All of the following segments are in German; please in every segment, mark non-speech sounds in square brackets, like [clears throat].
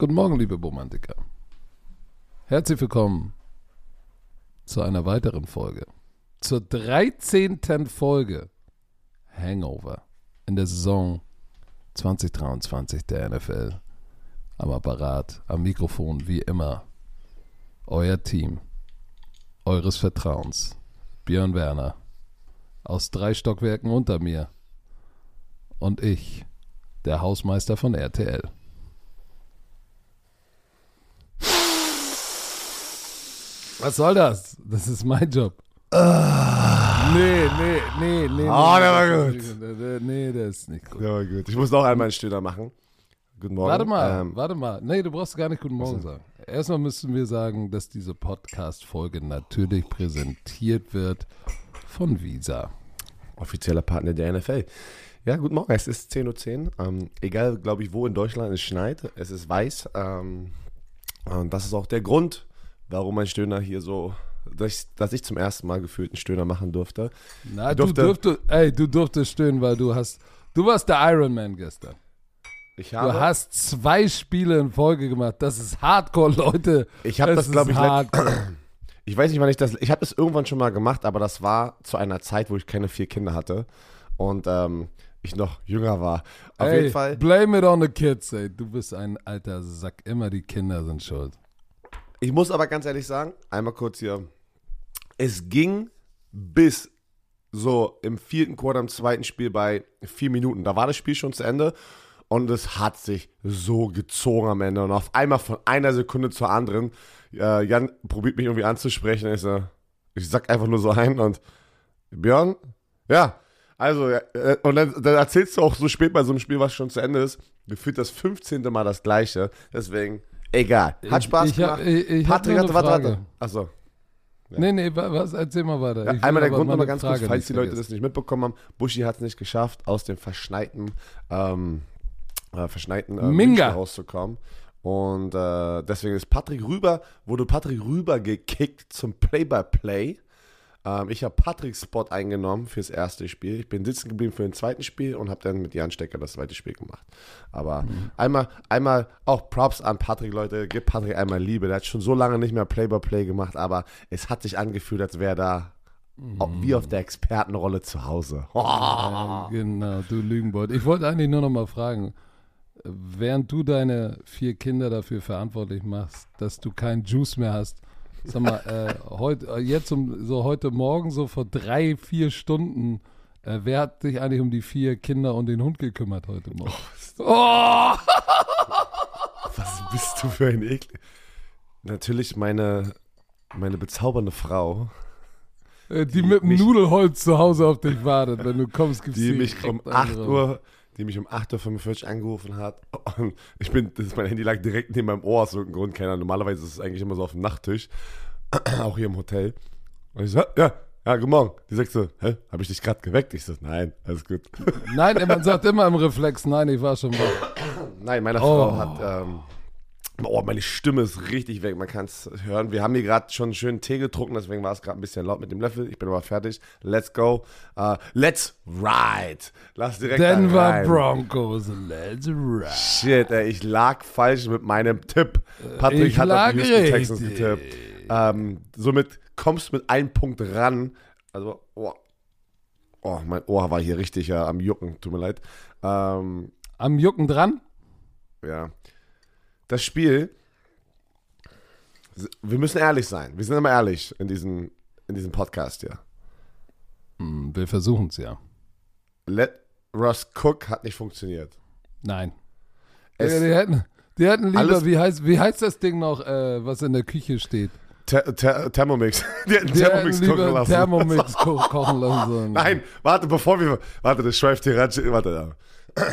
Guten Morgen, liebe Romantiker. Herzlich willkommen zu einer weiteren Folge. Zur 13. Folge Hangover in der Saison 2023 der NFL. Am Apparat, am Mikrofon, wie immer. Euer Team, eures Vertrauens. Björn Werner. Aus drei Stockwerken unter mir. Und ich, der Hausmeister von RTL. Was soll das? Das ist mein Job. Ah. Nee, nee, nee, nee. Oh, nee, der war gut. Nee, der ist nicht gut. Ja, war gut. Ich muss noch einmal einen Stöhner machen. Guten Morgen. Warte mal, Ähm, warte mal. Nee, du brauchst gar nicht Guten Morgen sagen. Erstmal müssen wir sagen, dass diese Podcast-Folge natürlich präsentiert wird von Visa. offizieller Partner der NFL. Ja, guten Morgen. Es ist 10.10 Uhr. Ähm, egal, glaube ich, wo in Deutschland es schneit. Es ist weiß. Ähm, und das ist auch der Grund, warum mein Stöhner hier so, dass ich, dass ich zum ersten Mal gefühlt einen Stöhner machen durfte. Na, Ich du durfte- durftest, ey, du durftest stöhnen, weil du hast, du warst der Iron Man gestern. Ich Du habe, hast zwei Spiele in Folge gemacht. Das ist Hardcore, Leute. ich habe Das das, glaube ich, Hardcore. [clears throat] ich weiß nicht, wann ich das, ich habe das irgendwann schon mal gemacht, aber das war zu einer Zeit, wo ich keine vier Kinder hatte und ähm, ich noch jünger war. Auf ey, jeden Fall. Blame it on the kids, ey. Du bist ein alter Sack. Immer die Kinder sind schuld. Ich muss aber ganz ehrlich sagen, einmal kurz hier. Es ging bis so im vierten Quarter, im zweiten Spiel bei vier Minuten. Da war das Spiel schon zu Ende und es hat sich so gezogen am Ende. Und auf einmal von einer Sekunde zur anderen, äh, Jan probiert mich irgendwie anzusprechen. Ich, so, ich sag einfach nur so ein und Björn, ja. Also, äh, und dann, dann erzählst du auch so spät bei so einem Spiel, was schon zu Ende ist, gefühlt das 15. Mal das Gleiche. Deswegen, egal. Hat Ich- Spaß ich hab- gemacht. ich- ich hab Patrick hatte, warte, warte. Achso. Nee, nee, wa- was, erzähl mal weiter. Ja, Ich einmal der Grund nochmal ganz kurz, Frage falls nicht die Leute das nicht mitbekommen haben. Buschi hat es nicht geschafft, aus dem verschneiten, ähm, äh, verschneiten äh, Minga. Rauszukommen. Und äh, deswegen ist Patrick Rüber, wurde Patrick Rüber gekickt zum Play-by-Play. Ähm, ich habe Patricks Spot eingenommen fürs erste Spiel. Ich bin sitzen geblieben für den zweiten Spiel und habe dann mit Jan Stecker das zweite Spiel gemacht. Aber Mhm. einmal, einmal auch Props an Patrick, Leute. Gebt Patrick einmal Liebe. Der hat schon so lange nicht mehr Play-by-Play gemacht, aber es hat sich angefühlt, als wäre da auch wie auf der Expertenrolle zu Hause. [laughs] Ja, genau, du Lügenbold. Ich wollte eigentlich nur noch mal fragen, während du deine vier Kinder dafür verantwortlich machst, dass du keinen Juice mehr hast, sag mal, äh, heute, äh, jetzt um, so heute Morgen, so vor drei, vier Stunden, äh, wer hat sich eigentlich um die vier Kinder und den Hund gekümmert heute Morgen? Oh! Was bist du für ein Ekel? Natürlich meine, meine bezaubernde Frau, Äh, die, mit dem Nudelholz zu Hause auf dich wartet. Wenn du kommst, gibt's die mich um einen 8 drauf. Uhr, die mich um 8.45 Uhr angerufen hat. Und ich bin, das ist, mein Handy lag direkt neben meinem Ohr aus irgendeinem Grund. Keiner. Normalerweise ist es eigentlich immer so auf dem Nachttisch. [clears throat] Auch hier im Hotel. Und ich so, ja, ja, guten Morgen. Die sagt so, hä, habe ich dich gerade geweckt? Ich so, nein, alles gut. Nein, man sagt immer im Reflex, nein, ich war schon wach. Nein, meine Oh. Frau hat, ähm, oh, meine Stimme ist richtig weg, man kann es hören. Wir haben hier gerade schon einen schönen Tee getrunken, deswegen war es gerade ein bisschen laut mit dem Löffel. Ich bin aber fertig. Let's go. Uh, let's ride. Lass direkt Denver. Broncos, let's ride. Shit, ey, ich lag falsch mit meinem Tipp. Patrick Ich hat auf die Houston Texans getippt. Ähm, somit kommst du mit einem Punkt ran. Also, oh, oh mein Ohr war hier richtig ja, am Jucken, tut mir leid. Ähm, Am Jucken dran? ja. Das Spiel, wir müssen ehrlich sein. Wir sind immer ehrlich in diesem, in diesem Podcast hier. Hm, wir versuchen es ja. Let Russ Cook hat nicht funktioniert. Nein. Es- die, hätten, die hätten lieber, wie heißt, wie heißt das Ding noch, äh, was in der Küche steht? Ter Ter Thermomix. [laughs] Die hätten Die Thermomix hätten kochen lassen. Thermomix [laughs] ko kochen lassen. Nein, warte, bevor wir. Warte, das schweift hier ran. Warte. da.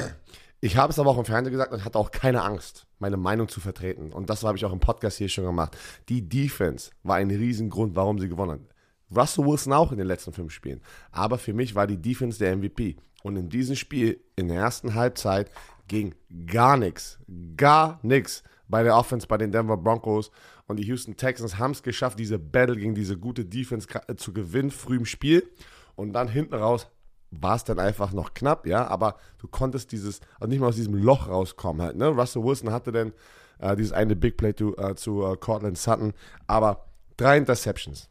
Ich habe es aber auch im Fernsehen gesagt und hatte auch keine Angst, meine Meinung zu vertreten. Und das habe ich auch im Podcast hier schon gemacht. Die Defense war ein Riesengrund, warum sie gewonnen hat. Russell Wilson auch in den letzten fünf Spielen. Aber für mich war die Defense der MVP. Und in diesem Spiel, in der ersten Halbzeit, ging gar nichts. Gar nichts bei der Offense bei den Denver Broncos. Und die Houston Texans haben es geschafft, diese Battle gegen diese gute Defense äh, zu gewinnen, früh im Spiel. Und dann hinten raus war es dann einfach noch knapp, ja, aber du konntest dieses, also nicht mal aus diesem Loch rauskommen halt, ne? Russell Wilson hatte dann Äh, dieses eine Big Play to, äh, zu äh, Cortland Sutton. Aber drei Interceptions.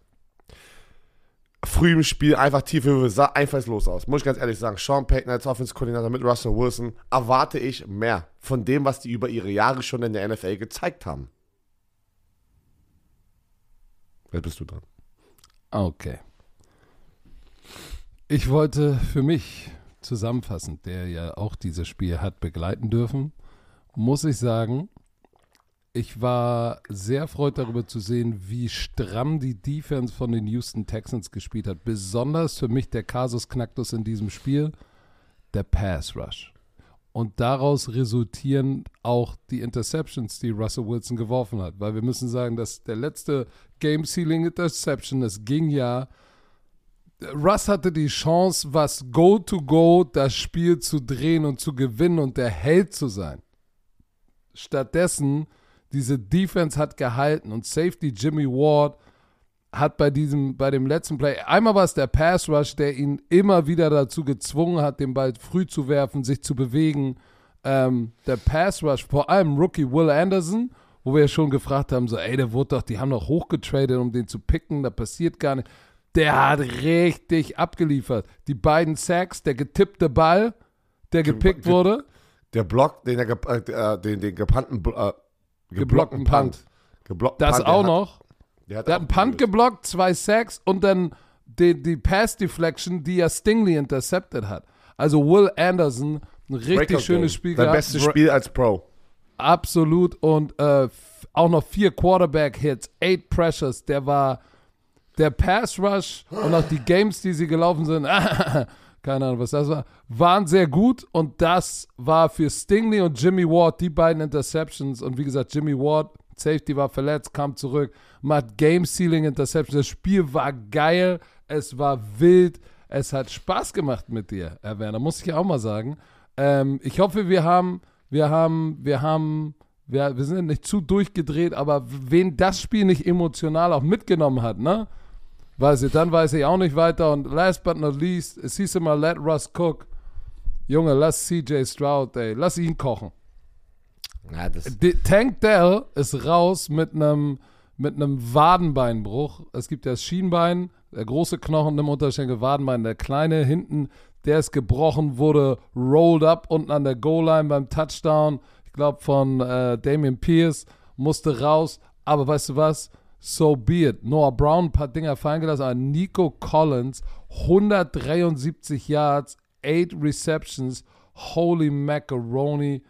Früh im Spiel einfach tiefe sah einfallslos aus. Muss ich ganz ehrlich sagen. Sean Payton als Offense-Koordinator mit Russell Wilson erwarte ich mehr von dem, was die über ihre Jahre schon in der NFL gezeigt haben. Jetzt bist du dran. Okay. Ich wollte für mich zusammenfassend, der ja auch dieses Spiel hat begleiten dürfen, muss ich sagen, ich war sehr erfreut darüber zu sehen, wie stramm die Defense von den Houston Texans gespielt hat. Besonders für mich der Kasus Knacktus in diesem Spiel, der Pass Rush. Und daraus resultieren auch die Interceptions, die Russell Wilson geworfen hat. Weil wir müssen sagen, dass der letzte Game-Sealing-Interception, das ging ja. Russ hatte die Chance, was Go-to-Go -go das Spiel zu drehen und zu gewinnen und der Held zu sein. Stattdessen, diese Defense hat gehalten und Safety Jimmy Ward hat bei diesem, bei dem letzten Play, einmal war es der Pass Rush, der ihn immer wieder dazu gezwungen hat, den Ball früh zu werfen, sich zu bewegen. Ähm, der Pass Rush, vor allem Rookie Will Anderson, wo wir ja schon gefragt haben, so, ey, der wurde doch, die haben doch hochgetradet, um den zu picken, da passiert gar nicht. Der hat richtig abgeliefert. Die beiden Sacks, der getippte Ball, der gepickt Ge wurde. Der Block, den, der, äh, den, den gepannten, äh, geblockten Punt. Geblockten das Punt, auch noch. Der hat, der hat einen Punt geblockt, zwei Sacks und dann die, die Pass-Deflection, die ja Stingley intercepted hat. Also Will Anderson, ein richtig schönes Spiel Sein gehabt. bestes Spiel als Pro. Absolut. Und äh, auch noch vier Quarterback-Hits, eight Pressures. Der war der Pass-Rush und auch die Games, die sie gelaufen sind, [laughs] keine Ahnung, was das war, waren sehr gut. Und das war für Stingley und Jimmy Ward die beiden Interceptions. Und wie gesagt, Jimmy Ward Safety war verletzt, kam zurück, macht Game-Sealing Interception. Das Spiel war geil, es war wild, es hat Spaß gemacht mit dir, Herr Werner, muss ich auch mal sagen. Ähm, ich hoffe, wir haben, wir haben, wir haben, wir, wir sind nicht zu durchgedreht, aber wen das Spiel nicht emotional auch mitgenommen hat, ne? Weiß ich, dann weiß ich auch nicht weiter. Und last but not least, es hieß immer, let Russ cook. Junge, lass CJ Stroud, ey, lass ihn kochen. Ja, Tank Dell ist raus mit einem mit einem Wadenbeinbruch. Es gibt ja das Schienbein, der große Knochen im Unterschenkel, Wadenbein, der kleine hinten, der ist gebrochen, wurde rolled up unten an der Goal-Line beim Touchdown. Ich glaube von äh, Damian Pierce musste raus. Aber weißt du was? So be it. Noah Brown ein paar Dinger fallen gelassen, aber Nico Collins 173 Yards, 8 Receptions. Holy Macaroni.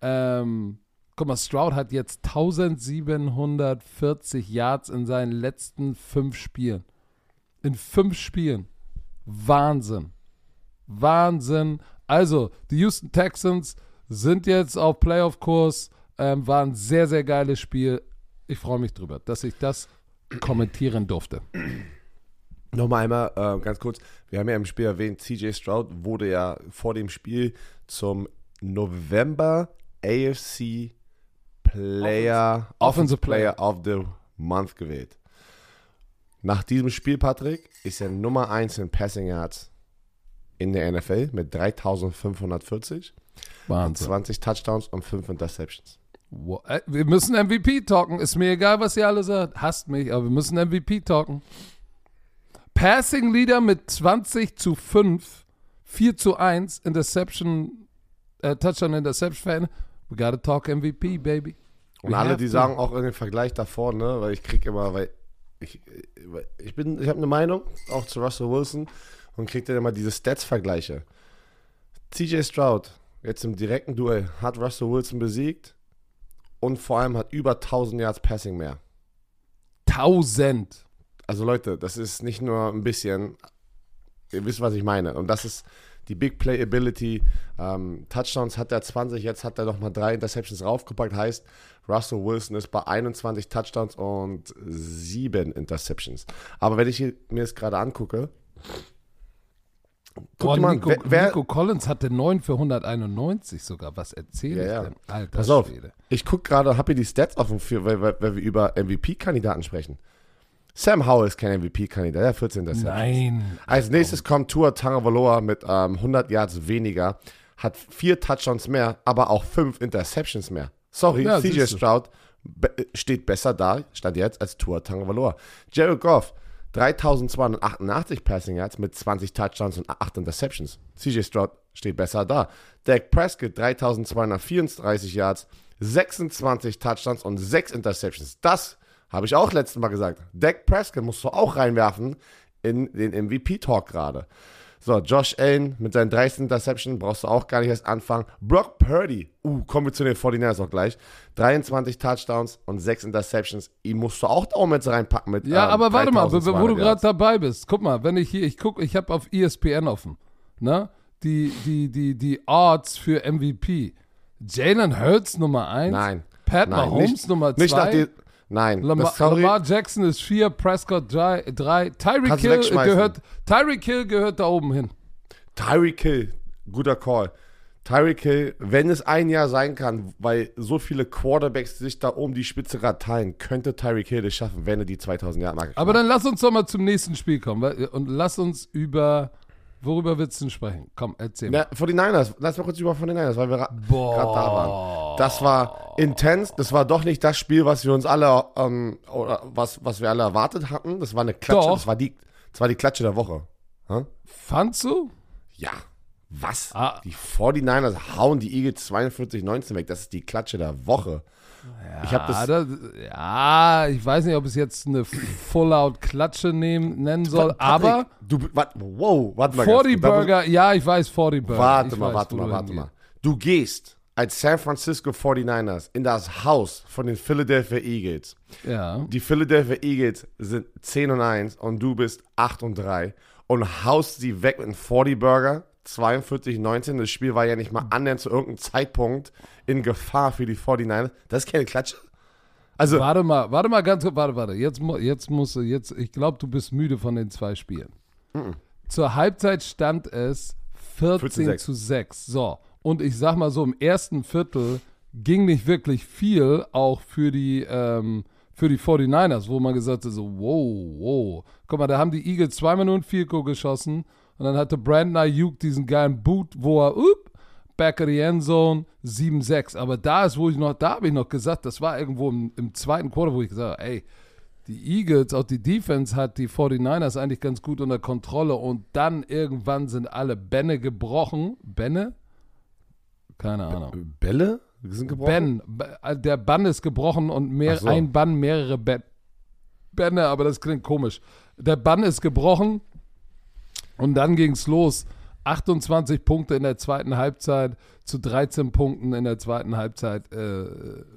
Ähm, Guck mal, Stroud hat jetzt 1740 Yards in seinen letzten fünf Spielen. In fünf Spielen. Wahnsinn. Wahnsinn. Also, die Houston Texans sind jetzt auf Playoff-Kurs. Ähm, war ein sehr, sehr geiles Spiel. Ich freue mich drüber, dass ich das kommentieren durfte. Nochmal einmal äh, ganz kurz. Wir haben ja im Spiel erwähnt, CJ Stroud wurde ja vor dem Spiel zum November AFC Player, Offensive Player of the Month gewählt. Nach diesem Spiel, Patrick, ist er Nummer 1 in Passing Yards in der NFL mit 3540. Wahnsinn. 20 Touchdowns und 5 Interceptions. Äh, wir müssen MVP talken. Ist mir egal, was ihr alle sagt. Hasst mich, aber wir müssen MVP talken. Passing Leader mit 20 zu 5, 4 zu 1, Interception, äh, Touchdown Interception. We gotta talk MVP, baby. Und alle, die sagen auch in den Vergleich davor, ne, weil ich krieg immer, weil ich, ich bin, ich habe eine Meinung, auch zu Russell Wilson, und krieg dann immer diese Stats-Vergleiche. CJ Stroud, jetzt im direkten Duell, hat Russell Wilson besiegt und vor allem hat über 1000 Yards Passing mehr. 1000? Also Leute, das ist nicht nur ein bisschen, ihr wisst, was ich meine. Und das ist die Big Play Ability. Ähm, Touchdowns hat er 20, jetzt hat er nochmal drei Interceptions raufgepackt. Heißt, Russell Wilson ist bei 21 Touchdowns und 7 Interceptions. Aber wenn ich mir das gerade angucke, Guck mal, Nico, wer, Nico Collins hatte 9 für 191 sogar. Was erzähle ja, ich denn? Alter Pass auf, Schwede. ich gucke gerade, habe hier die Stats offen, für, weil, weil, weil wir über MVP-Kandidaten sprechen. Sam Howell ist kein MVP-Kandidat, der 14. Interceptions. Nein. Als nächstes kommt Tua Tagovailoa mit ähm, 100 Yards weniger, hat vier Touchdowns mehr, aber auch fünf Interceptions mehr. Sorry, Ja, CJ. Stroud be steht besser da, stand jetzt, als Tua Tagovailoa. Jared Goff, 3288 Passing Yards mit 20 Touchdowns und 8 Interceptions. CJ Stroud steht besser da. Dak Prescott, 3234 Yards, 26 Touchdowns und 6 Interceptions. Das habe ich auch letztes Mal gesagt. Dak Prescott musst du auch reinwerfen in den MVP-Talk gerade. So, Josh Allen mit seinen 13 Interceptions brauchst du auch gar nicht erst anfangen. Brock Purdy, uh, kommen wir zu den 49ers auch gleich. 23 Touchdowns und 6 Interceptions. Ihn musst du auch da jetzt reinpacken mit Ja, ähm, aber warte mal, wo 3200 du gerade dabei bist. Guck mal, wenn ich hier, ich gucke, ich habe auf ESPN offen, ne? Die, die, die, die Odds für MVP. Jalen Hurts Nummer 1. Nein. Pat Nein, Mahomes nicht- Nummer Nicht nach 2. dir. Nein, Lamar, das. Lamar Jackson ist 4, Prescott 3. Tyreek Hill gehört, Tyreek Hill gehört da oben hin. Tyreek Hill, guter Call. Tyreek Hill, wenn es ein Jahr sein kann, weil so viele Quarterbacks sich da oben die Spitze gerade teilen, könnte Tyreek Hill es schaffen, wenn er die 2000 Jahre Marke Aber dann lass uns doch mal zum nächsten Spiel kommen und lass uns über, worüber willst du denn sprechen? Komm, erzähl mal. Ja, 49ers, lass mal kurz über 49ers, weil wir gerade da waren. Das war intens, das war doch nicht das Spiel, was wir uns alle, ähm, oder was, was wir alle erwartet hatten. Das war eine Klatsche, Doch. das war die, das war die Klatsche der Woche. Hä? Fandst du? Ja, was? Ah. Die 49ers hauen die Eagles 42-19 weg, das ist die Klatsche der Woche. Ich habe Ja, das, das, ja, ich weiß nicht, ob es jetzt eine Full-Out-Klatsche nennen soll, aber du, wat, wow, warte mal. 40 ganz kurz. Da muss- Burger, ja, ich weiß 40 Burger. Warte ich mal, weiß, warte mal, warte mal. Du gehst als San Francisco 49ers in das Haus von den Philadelphia Eagles. Ja. Die Philadelphia Eagles sind 10 und 1 und du bist 8 und 3 und haust sie weg mit einem 40 Burger. 42-19. Das Spiel war ja nicht mal annähernd zu irgendeinem Zeitpunkt in Gefahr für die 49ers. Das ist keine Klatsche. Also, Warte mal, warte mal ganz kurz, warte, warte. Jetzt, jetzt musst du, jetzt, ich glaube, du bist müde von den zwei Spielen. Zur Halbzeit stand es 14 14-6. zu 6. So. Und ich sag mal so, im ersten Viertel ging nicht wirklich viel, auch für die, ähm, für die 49ers, wo man gesagt hat, so, wow, wow. Guck mal, da haben die Eagles zweimal nur ein Field-Goal geschossen und dann hatte Brandon Ayuk diesen geilen Boot, wo er, up, back of the end zone, 7-6. Aber da ist, wo ich noch, da habe ich noch gesagt, das war irgendwo im, im zweiten Quarter, wo ich gesagt habe, ey, die Eagles, auch die Defense hat die 49ers eigentlich ganz gut unter Kontrolle und dann irgendwann sind alle Bänne gebrochen. Bänne? Keine Ahnung. Bälle sind gebrochen? Ben, B- der Bann ist gebrochen und mehr, so. ein Bann, mehrere Bä- Bänne, aber das klingt komisch. Der Bann ist gebrochen und dann ging es los. 28 Punkte in der zweiten Halbzeit zu 13 Punkten in der zweiten Halbzeit äh,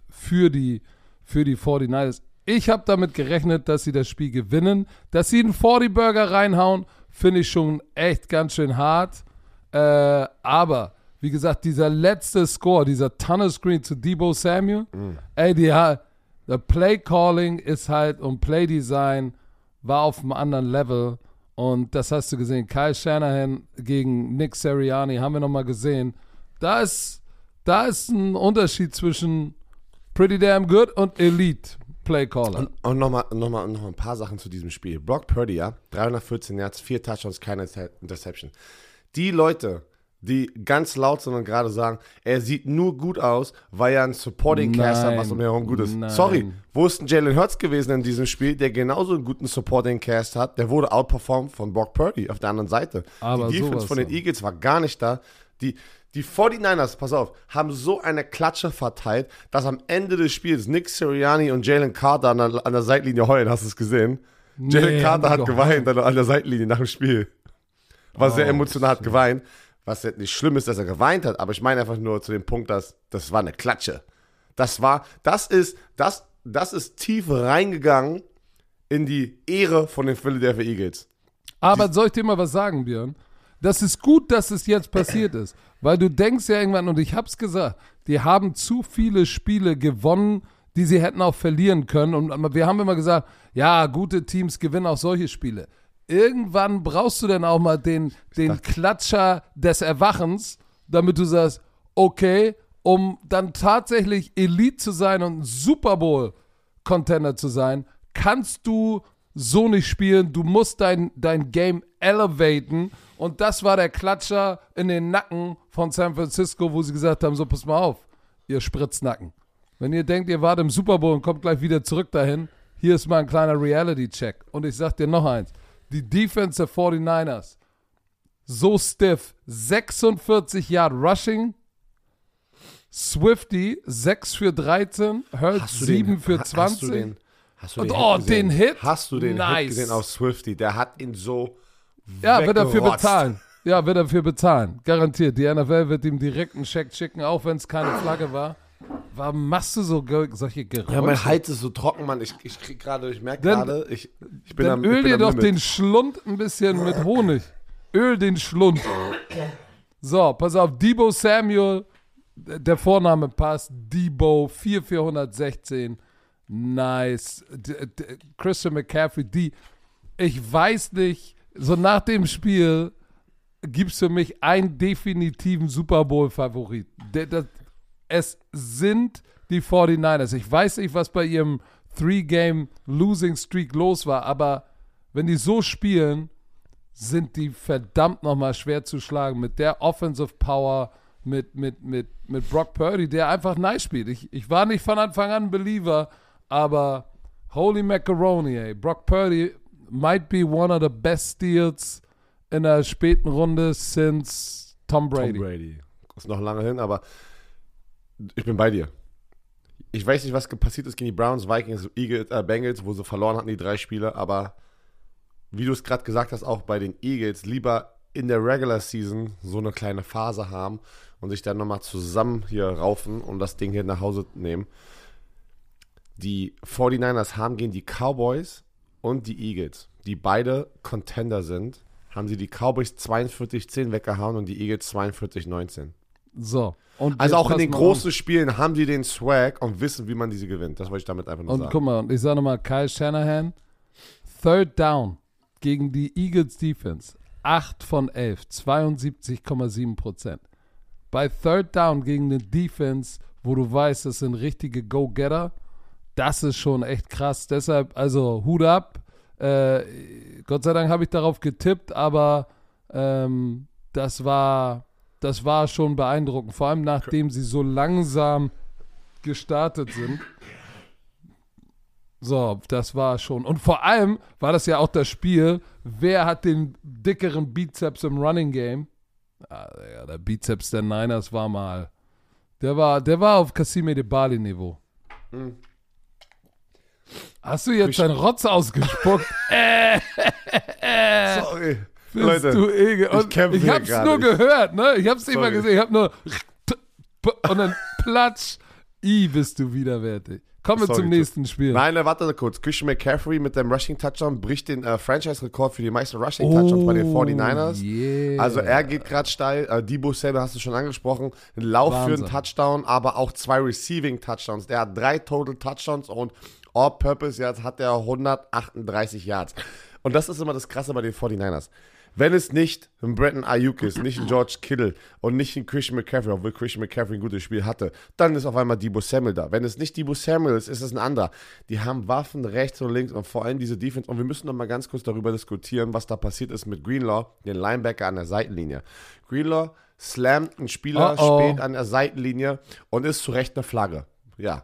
für, die, für die 49ers. Ich habe damit gerechnet, dass sie das Spiel gewinnen. Dass sie einen 40-Burger reinhauen, finde ich schon echt ganz schön hart. Äh, aber, wie gesagt, dieser letzte Score, dieser Tunnel-Screen zu Debo Samuel, ey, die, der Play-Calling ist halt und Play-Design war auf einem anderen Level. Und das hast du gesehen. Kyle Shanahan gegen Nick Sirianni haben wir nochmal gesehen. Da ist, da ist ein Unterschied zwischen pretty damn good und Elite Playcaller. Und, und nochmal noch mal, noch ein paar Sachen zu diesem Spiel. Brock Purdy, ja, 314 Yards, 4 Touchdowns, keine Inter- Interception. Die Leute, die ganz laut sind und gerade sagen, er sieht nur gut aus, weil er ein Supporting Cast hat, was um herum gut ist. Nein. Sorry, wo ist denn Jalen Hurts gewesen in diesem Spiel, der genauso einen guten Supporting Cast hat? Der wurde outperformed von Brock Purdy auf der anderen Seite. Aber die Defense von den von. Eagles war gar nicht da. Die, die 49ers, pass auf, haben so eine Klatsche verteilt, dass am Ende des Spiels Nick Sirianni und Jalen Carter an der, an der Seitlinie heulen. Hast du es gesehen? Jalen Nee, Carter haben hat geweint an der, Seitlinie nach dem Spiel. War sehr Oh, emotional, hat geweint. Was jetzt nicht schlimm ist, dass er geweint hat, aber ich meine einfach nur zu dem Punkt, dass das war eine Klatsche. Das war, das ist, das, das ist tief reingegangen in die Ehre von den Philadelphia Eagles. Aber soll ich dir mal was sagen, Björn? Das ist gut, dass es jetzt passiert ist. Weil du denkst ja irgendwann, und ich hab's gesagt, die haben zu viele Spiele gewonnen, die sie hätten auch verlieren können. Und wir haben immer gesagt, ja, gute Teams gewinnen auch solche Spiele. Irgendwann brauchst du dann auch mal den, den Klatscher des Erwachens, damit du sagst, okay, um dann tatsächlich Elite zu sein und ein Super Bowl Contender zu sein, kannst du so nicht spielen. Du musst dein, dein Game elevaten. Und das war der Klatscher in den Nacken von San Francisco, wo sie gesagt haben: So, pass mal auf, ihr Spritznacken. Wenn ihr denkt, ihr wart im Super Bowl und kommt gleich wieder zurück dahin, hier ist mal ein kleiner Reality-Check. Und ich sag dir noch eins. Die Defense der 49ers, so stiff, 46 Yard Rushing, Swifty 6 für 13, Hurts 7 für 20. Hast du den, hast du Und den oh, Hit gesehen? den Hit? Hast du den Nice. Hit gesehen auf Swifty? Der hat ihn so Ja, wird dafür bezahlen. Ja, wird dafür bezahlen. Garantiert. Die NFL wird ihm direkt einen Check schicken, auch wenn es keine Flagge war. Warum machst du so solche Geräusche? Ja, mein Hals ist so trocken, Mann. Ich, ich krieg gerade, ich merke gerade, ich, ich bin Dann am ich öl bin dir doch Limit. den Schlund ein bisschen mit Honig. Öl den Schlund. So, pass auf, Debo Samuel, der Vorname passt. Debo, 4416. Nice. D D Christian McCaffrey, die, ich weiß nicht, so nach dem Spiel gibt es für mich einen definitiven Super Bowl-Favorit. Es sind die 49ers. Ich weiß nicht, was bei ihrem Three-Game-Losing-Streak los war, aber wenn die so spielen, sind die verdammt nochmal schwer zu schlagen mit der Offensive Power, mit, mit, mit, mit Brock Purdy, der einfach nice spielt. Ich, ich war nicht von Anfang an ein Believer, aber holy macaroni, ey. Brock Purdy might be one of the best steals in der späten Runde since Tom Brady. Tom Brady. Ist noch lange hin, aber ich bin bei dir. Ich weiß nicht, was passiert ist gegen die Browns, Vikings, Eagles, äh, Bengals, wo sie verloren hatten, die drei Spiele, aber wie du es gerade gesagt hast, auch bei den Eagles, lieber in der Regular Season so eine kleine Phase haben und sich dann nochmal zusammen hier raufen und das Ding hier nach Hause nehmen. Die 49ers haben gegen die Cowboys und die Eagles, die beide Contender sind, haben sie die Cowboys 42-10 weggehauen und die Eagles 42-19. So. Und Also auch in den großen Spielen haben die den Swag und wissen, wie man diese gewinnt. Das wollte ich damit einfach nur Und sagen. guck mal, und ich sage nochmal, Kyle Shanahan, Third Down gegen die Eagles Defense, 8 von 11, 72,7 Prozent. Bei Third Down gegen eine Defense, wo du weißt, das sind richtige Go-Getter, das ist schon echt krass. Deshalb, also Hut ab. Äh, Gott sei Dank habe ich darauf getippt, aber ähm, das war das war schon beeindruckend. Vor allem nachdem sie so langsam gestartet sind. So, das war schon. Und vor allem war das ja auch das Spiel, wer hat den dickeren Bizeps im Running Game? Ah, ja, der Bizeps der Niners war mal. Der war, der war auf Cassime de Bali Niveau. Hm. Hast du jetzt deinen Rotz ausgespuckt? [laughs] Sorry. Bist Leute, du ekel. ich Und kämpfe ich hier hab's nur gehört, ne? Ich hab's nicht mal Sorry. gesehen. Ich hab nur [laughs] und dann platsch. I, bist du widerwärtig. Kommen wir Sorry, zum nächsten Spiel. Nein, warte kurz. Christian McCaffrey mit dem Rushing-Touchdown bricht den äh, Franchise-Rekord für die meisten Rushing-Touchdowns bei den 49ers. Oh, Yeah. Also er geht gerade steil. Äh, Debo Samuel hast du schon angesprochen. Ein Lauf für Wahnsinn. einen Touchdown, aber auch zwei Receiving Touchdowns. Der hat drei Total Touchdowns und All-Purpose Yards hat er 138 Yards. Und das ist immer das Krasse bei den 49ers. Wenn es nicht ein Bretton Ayuk ist, nicht ein George Kittle und nicht ein Christian McCaffrey, obwohl Christian McCaffrey ein gutes Spiel hatte, dann ist auf einmal Debo Samuel da. Wenn es nicht Debo Samuel ist, ist es ein anderer. Die haben Waffen rechts und links und vor allem diese Defense. Und wir müssen noch mal ganz kurz darüber diskutieren, was da passiert ist mit Greenlaw, den Linebacker an der Seitenlinie. Greenlaw slammt einen Spieler Oh, oh. spät an der Seitenlinie und ist zu Recht eine Flagge. Ja.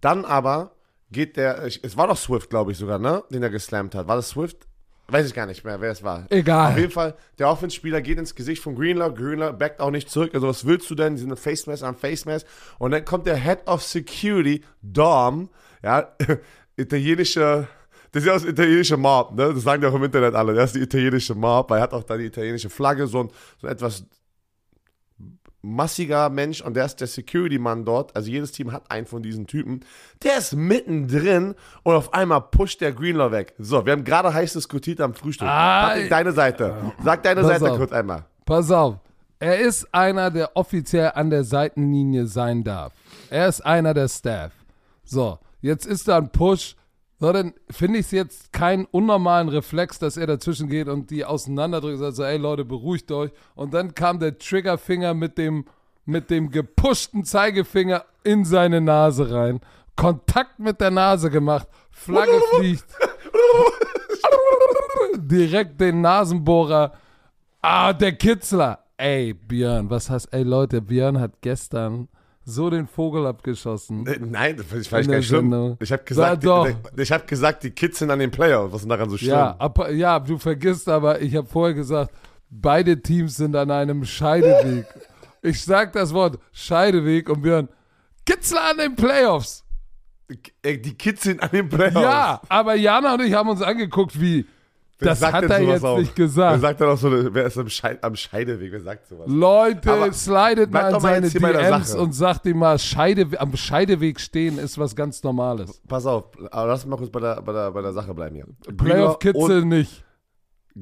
Dann aber geht der, es war doch Swift, glaube ich sogar, ne? Den er geslammt hat. War das Swift? Weiß ich gar nicht mehr, wer es war. Egal. Auf jeden Fall, der Offenspieler geht ins Gesicht von Greenlaw. Greenlaw backt auch nicht zurück. Also, was willst du denn? Die sind Face Mask an Face Mask. Und dann kommt der Head of Security, Dom, ja, [laughs] italienische, das ist ja das italienische Mob, ne? Das sagen die auch im Internet alle. Das ist die italienische Mob, weil er hat auch da die italienische Flagge, so ein, so ein etwas massiger Mensch und der ist der Security-Mann dort. Also jedes Team hat einen von diesen Typen. Der ist mittendrin und auf einmal pusht der Greenlaw weg. So, wir haben gerade heiß diskutiert am Frühstück. Ah, Patrick, deine Seite. Sag deine Seite auf. kurz einmal. Pass auf. Er ist einer, der offiziell an der Seitenlinie sein darf. Er ist einer der Staff. So, jetzt ist da ein Push. So, dann finde ich es jetzt keinen unnormalen Reflex, dass er dazwischen geht und die auseinanderdrückt und sagt so, ey Leute, beruhigt euch. Und dann kam der Triggerfinger mit dem, mit dem gepushten Zeigefinger in seine Nase rein. Kontakt mit der Nase gemacht. Flagge fliegt. Direkt den Nasenbohrer Ah, der Kitzler. Ey, Björn, was hast, ey Leute, Björn hat gestern so den Vogel abgeschossen. Äh, Nein, das ich vielleicht der gar nicht schlimm. Sendung. Ich habe gesagt, die, ich hab gesagt, die Kids sind an den Playoffs. Was ist denn daran so schlimm? Ja, ab, ja, du vergisst aber, ich habe vorher gesagt, beide Teams sind an einem Scheideweg. [laughs] ich sag das Wort Scheideweg und wir hören Kitzler an den Playoffs. Ey, die Kids sind an den Playoffs. Ja, aber Jana und ich haben uns angeguckt, wie. Wer das hat er jetzt auch? nicht Wer gesagt. sagt dann auch so, wer ist am, Scheid, am Scheideweg? Wer sagt sowas? Leute, Aber slidet mal in seine DMs und sagt ihm mal, Scheide, am Scheideweg stehen ist was ganz Normales. Pass auf, aber lass mal kurz bei der, bei der, bei der Sache bleiben hier. Playoff-Kitzel nicht.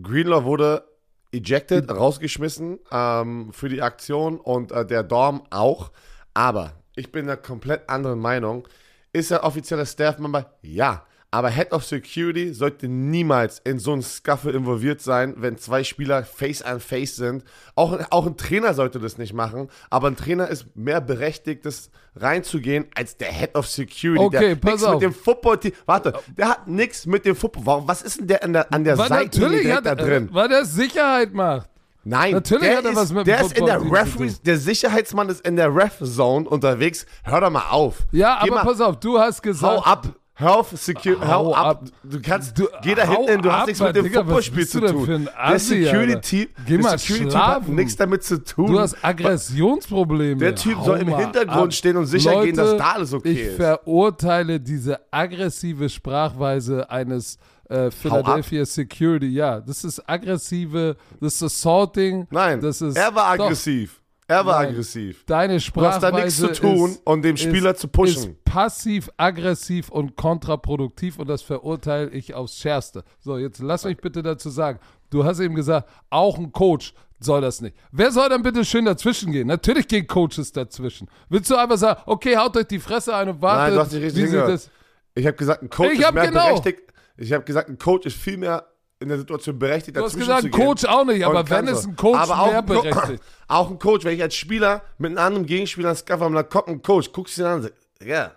Greenlaw wurde ejected, rausgeschmissen ähm, für die Aktion und äh, der Dorm auch. Aber ich bin der komplett anderen Meinung. Ist er offizieller Staff-Member? Ja. Aber Head of Security sollte niemals in so einen Scuffle involviert sein, wenn zwei Spieler Face an Face sind. Auch, auch ein Trainer sollte das nicht machen, aber ein Trainer ist mehr berechtigt, das reinzugehen, als der Head of Security. Okay, der pass auf. mit dem Football-Team. Warte, der hat nichts mit dem Football. Warum, was ist denn der an der, an der Weil Seite natürlich direkt hat, da drin? weil der Sicherheit macht. Nein, Natürlich der hat er ist, was mit der ist in der Referee, der Sicherheitsmann ist in der Ref-Zone unterwegs. Hör doch mal auf. Ja, Geh aber mal, pass auf, du hast gesagt. Hau ab. Hör auf, Security, hau, ab. Du kannst, Du- geh da hinten hin, du hast ab, nichts mit dem Digga, bist zu du denn tun. für ein der Assi, Security, Geh der mal Security Typ hat schlafen. nichts damit zu tun. Du hast Aggressionsprobleme. Der Typ Hau soll im Hintergrund ab. stehen und sicher Leute, gehen, dass da alles okay ich ist. verurteile diese aggressive Sprachweise eines äh, Philadelphia Security. Ja, das ist aggressive, das ist Assaulting. Nein, das ist, er war doch, aggressiv. Er war Nein. aggressiv. Deine Du hast Sprachweise da nichts zu tun, ist, um dem Spieler ist, zu pushen. ist passiv, aggressiv und kontraproduktiv und das verurteile ich aufs Schärfste. So, jetzt lass mich bitte dazu sagen. Du hast eben gesagt, auch ein Coach soll das nicht. Wer soll dann bitte schön dazwischen gehen? Natürlich gehen Coaches dazwischen. Willst du einfach sagen, okay, haut euch die Fresse ein und wartet, Nein, du hast nicht richtig wie. Ich habe gesagt, ein Coach Ich ist mehr genau. berechtigt. Ich habe gesagt, ein Coach ist viel mehr in der Situation berechtigt, Du hast gesagt. Coach auch nicht, aber wenn so. ein Coach Aber auch Co- berechtigt. [laughs] Auch ein Coach, wenn ich als Spieler mit einem anderen Gegenspieler habe, dann kommt ein Coach, guckst du ihn an und sagst, ja,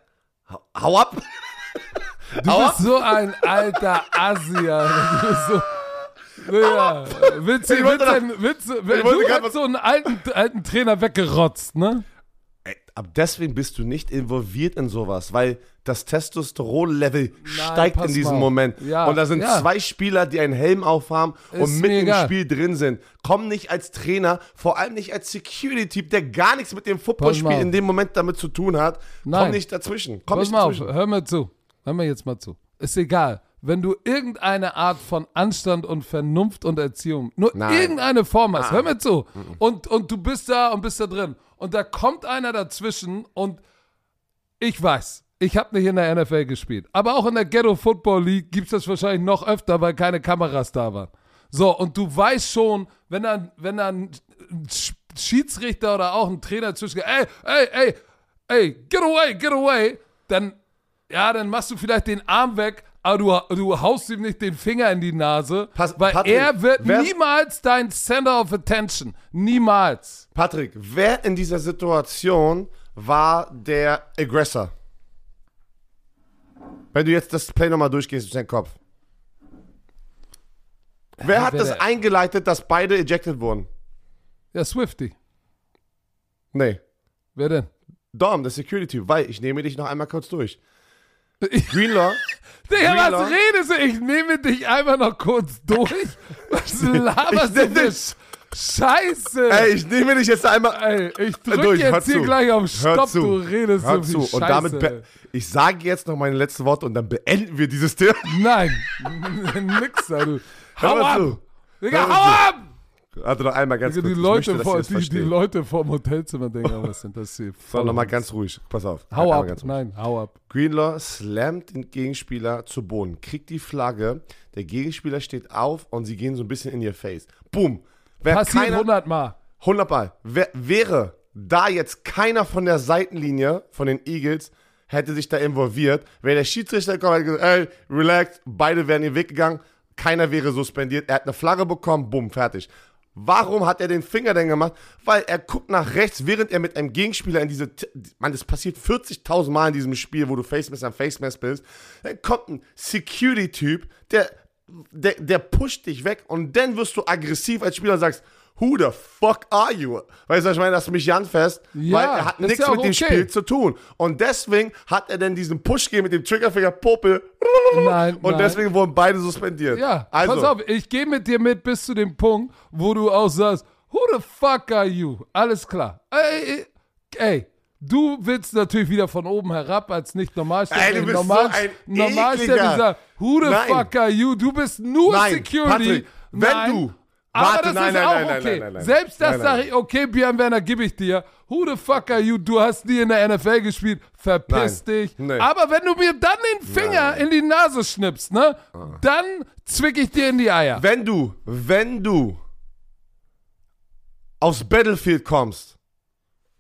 hau, hau ab. Du [laughs] Hau bist so ein alter Assi, Alter. [laughs] Du bist so... Ja, willst du, willst wollte du, willst du, hast so einen alten, alten Trainer weggerotzt, ne? Aber deswegen bist du nicht involviert in sowas, weil das Testosteronlevel steigt in diesem mal. Moment. Ja, und da sind ja. zwei Spieler, die einen Helm aufhaben Ist und mit mir im. Spiel drin sind. Komm nicht als Trainer, vor allem nicht als Security-Typ, der gar nichts mit dem Footballspiel mal in dem Moment damit zu tun hat. Komm Nein. nicht dazwischen. Komm Pass nicht mal auf, dazwischen. hör mir zu. Hör mir jetzt mal zu. Ist egal. Wenn du irgendeine Art von Anstand und Vernunft und Erziehung, nur Nein. irgendeine Form hast, Ah. hör mir zu. Und, und du bist da und bist da drin. Und da kommt einer dazwischen und ich weiß, ich habe nicht in der NFL gespielt. Aber auch in der Ghetto Football League gibt es das wahrscheinlich noch öfter, weil keine Kameras da waren. So, und du weißt schon, wenn dann, wenn dann ein Sch- Schiedsrichter oder auch ein Trainer zwischen, ey, ey, ey, ey, get away, get away, dann, ja, dann machst du vielleicht den Arm weg, aber du, du haust ihm nicht den Finger in die Nase, Pass- weil Patrick, er wird niemals dein Center of Attention. Niemals. Patrick, wer in dieser Situation war der Aggressor? Wenn du jetzt das Play nochmal durchgehst durch deinen Kopf. Wer hat wer das eingeleitet, dass beide ejected wurden? Ja, Swifty. Nee. Wer denn? Dom, der Security-Typ, weil ich nehme dich noch einmal kurz durch. Greenlaw, Digga, was redest du? Ich nehme dich einfach noch kurz durch. Was laberst du Sch- Scheiße? ey, ich nehme dich jetzt einmal Ey, ich drück durch. Hör jetzt hier zu. gleich auf Hör Stopp, zu. du redest Hör so viel zu. Und Scheiße. damit, be- ich sage jetzt noch meine letzten Worte und dann beenden wir dieses Thema. Nein, [laughs] nix, du. Hau Hör ab! Digga, Hör hau ab! Warte noch einmal ganz kurz. die, möchte, Leute dass vor, die, die. Leute vom Hotelzimmer denken, was sind das hier? So, nochmal ganz ruhig. Pass auf. Hau ab. Nein, hau ab. Greenlaw slammt den Gegenspieler zu Boden, kriegt die Flagge, der Gegenspieler steht auf und sie gehen so ein bisschen in ihr Face. Boom. Wer Passiert keiner, 100 Mal. 100 Mal. Wer, wäre da jetzt keiner von der Seitenlinie von den Eagles hätte sich da involviert, wäre der Schiedsrichter gekommen und gesagt, ey, relax, beide wären den Weg gegangen, keiner wäre suspendiert, er hat eine Flagge bekommen, bumm, fertig. Warum hat er den Finger denn gemacht? Weil er guckt nach rechts, während er mit einem Gegenspieler in diese. Mann, das passiert 40.000 Mal in diesem Spiel, wo du Face-Mess an Face-Mess bist. Dann kommt ein Security-Typ, der, der, der pusht dich weg und dann wirst du aggressiv als Spieler und sagst: who the fuck are you? Weißt du, was ich meine, dass du mich Jan fest, Ja, weil er hat nichts ja mit dem okay. Spiel zu tun. Und deswegen hat er dann diesen Push gegeben mit dem Triggerfinger Popel. Nein, Und nein. deswegen wurden beide suspendiert. Ja, also, pass auf, ich gehe mit dir mit bis zu dem Punkt, wo du auch sagst, who the fuck are you? Alles klar. Ey, ey, ey du willst natürlich wieder von oben herab als nicht Ey, normalsterblich. du bist Normal, so ekliger. sagen, who the Nein. fuck are you? Du bist nur Nein, Security. Patrick, wenn nein, du- aber Warte, das nein, ist nein, auch nein, okay. nein, nein. Selbst das sage ich, okay, Björn Werner, gebe ich dir. Who the fuck are you? Du hast nie in der NFL gespielt. Verpiss dich. Nee. Aber wenn du mir dann den Finger in die Nase schnippst, ne, dann zwick ich dir in die Eier. wenn du, wenn du aufs Battlefield kommst,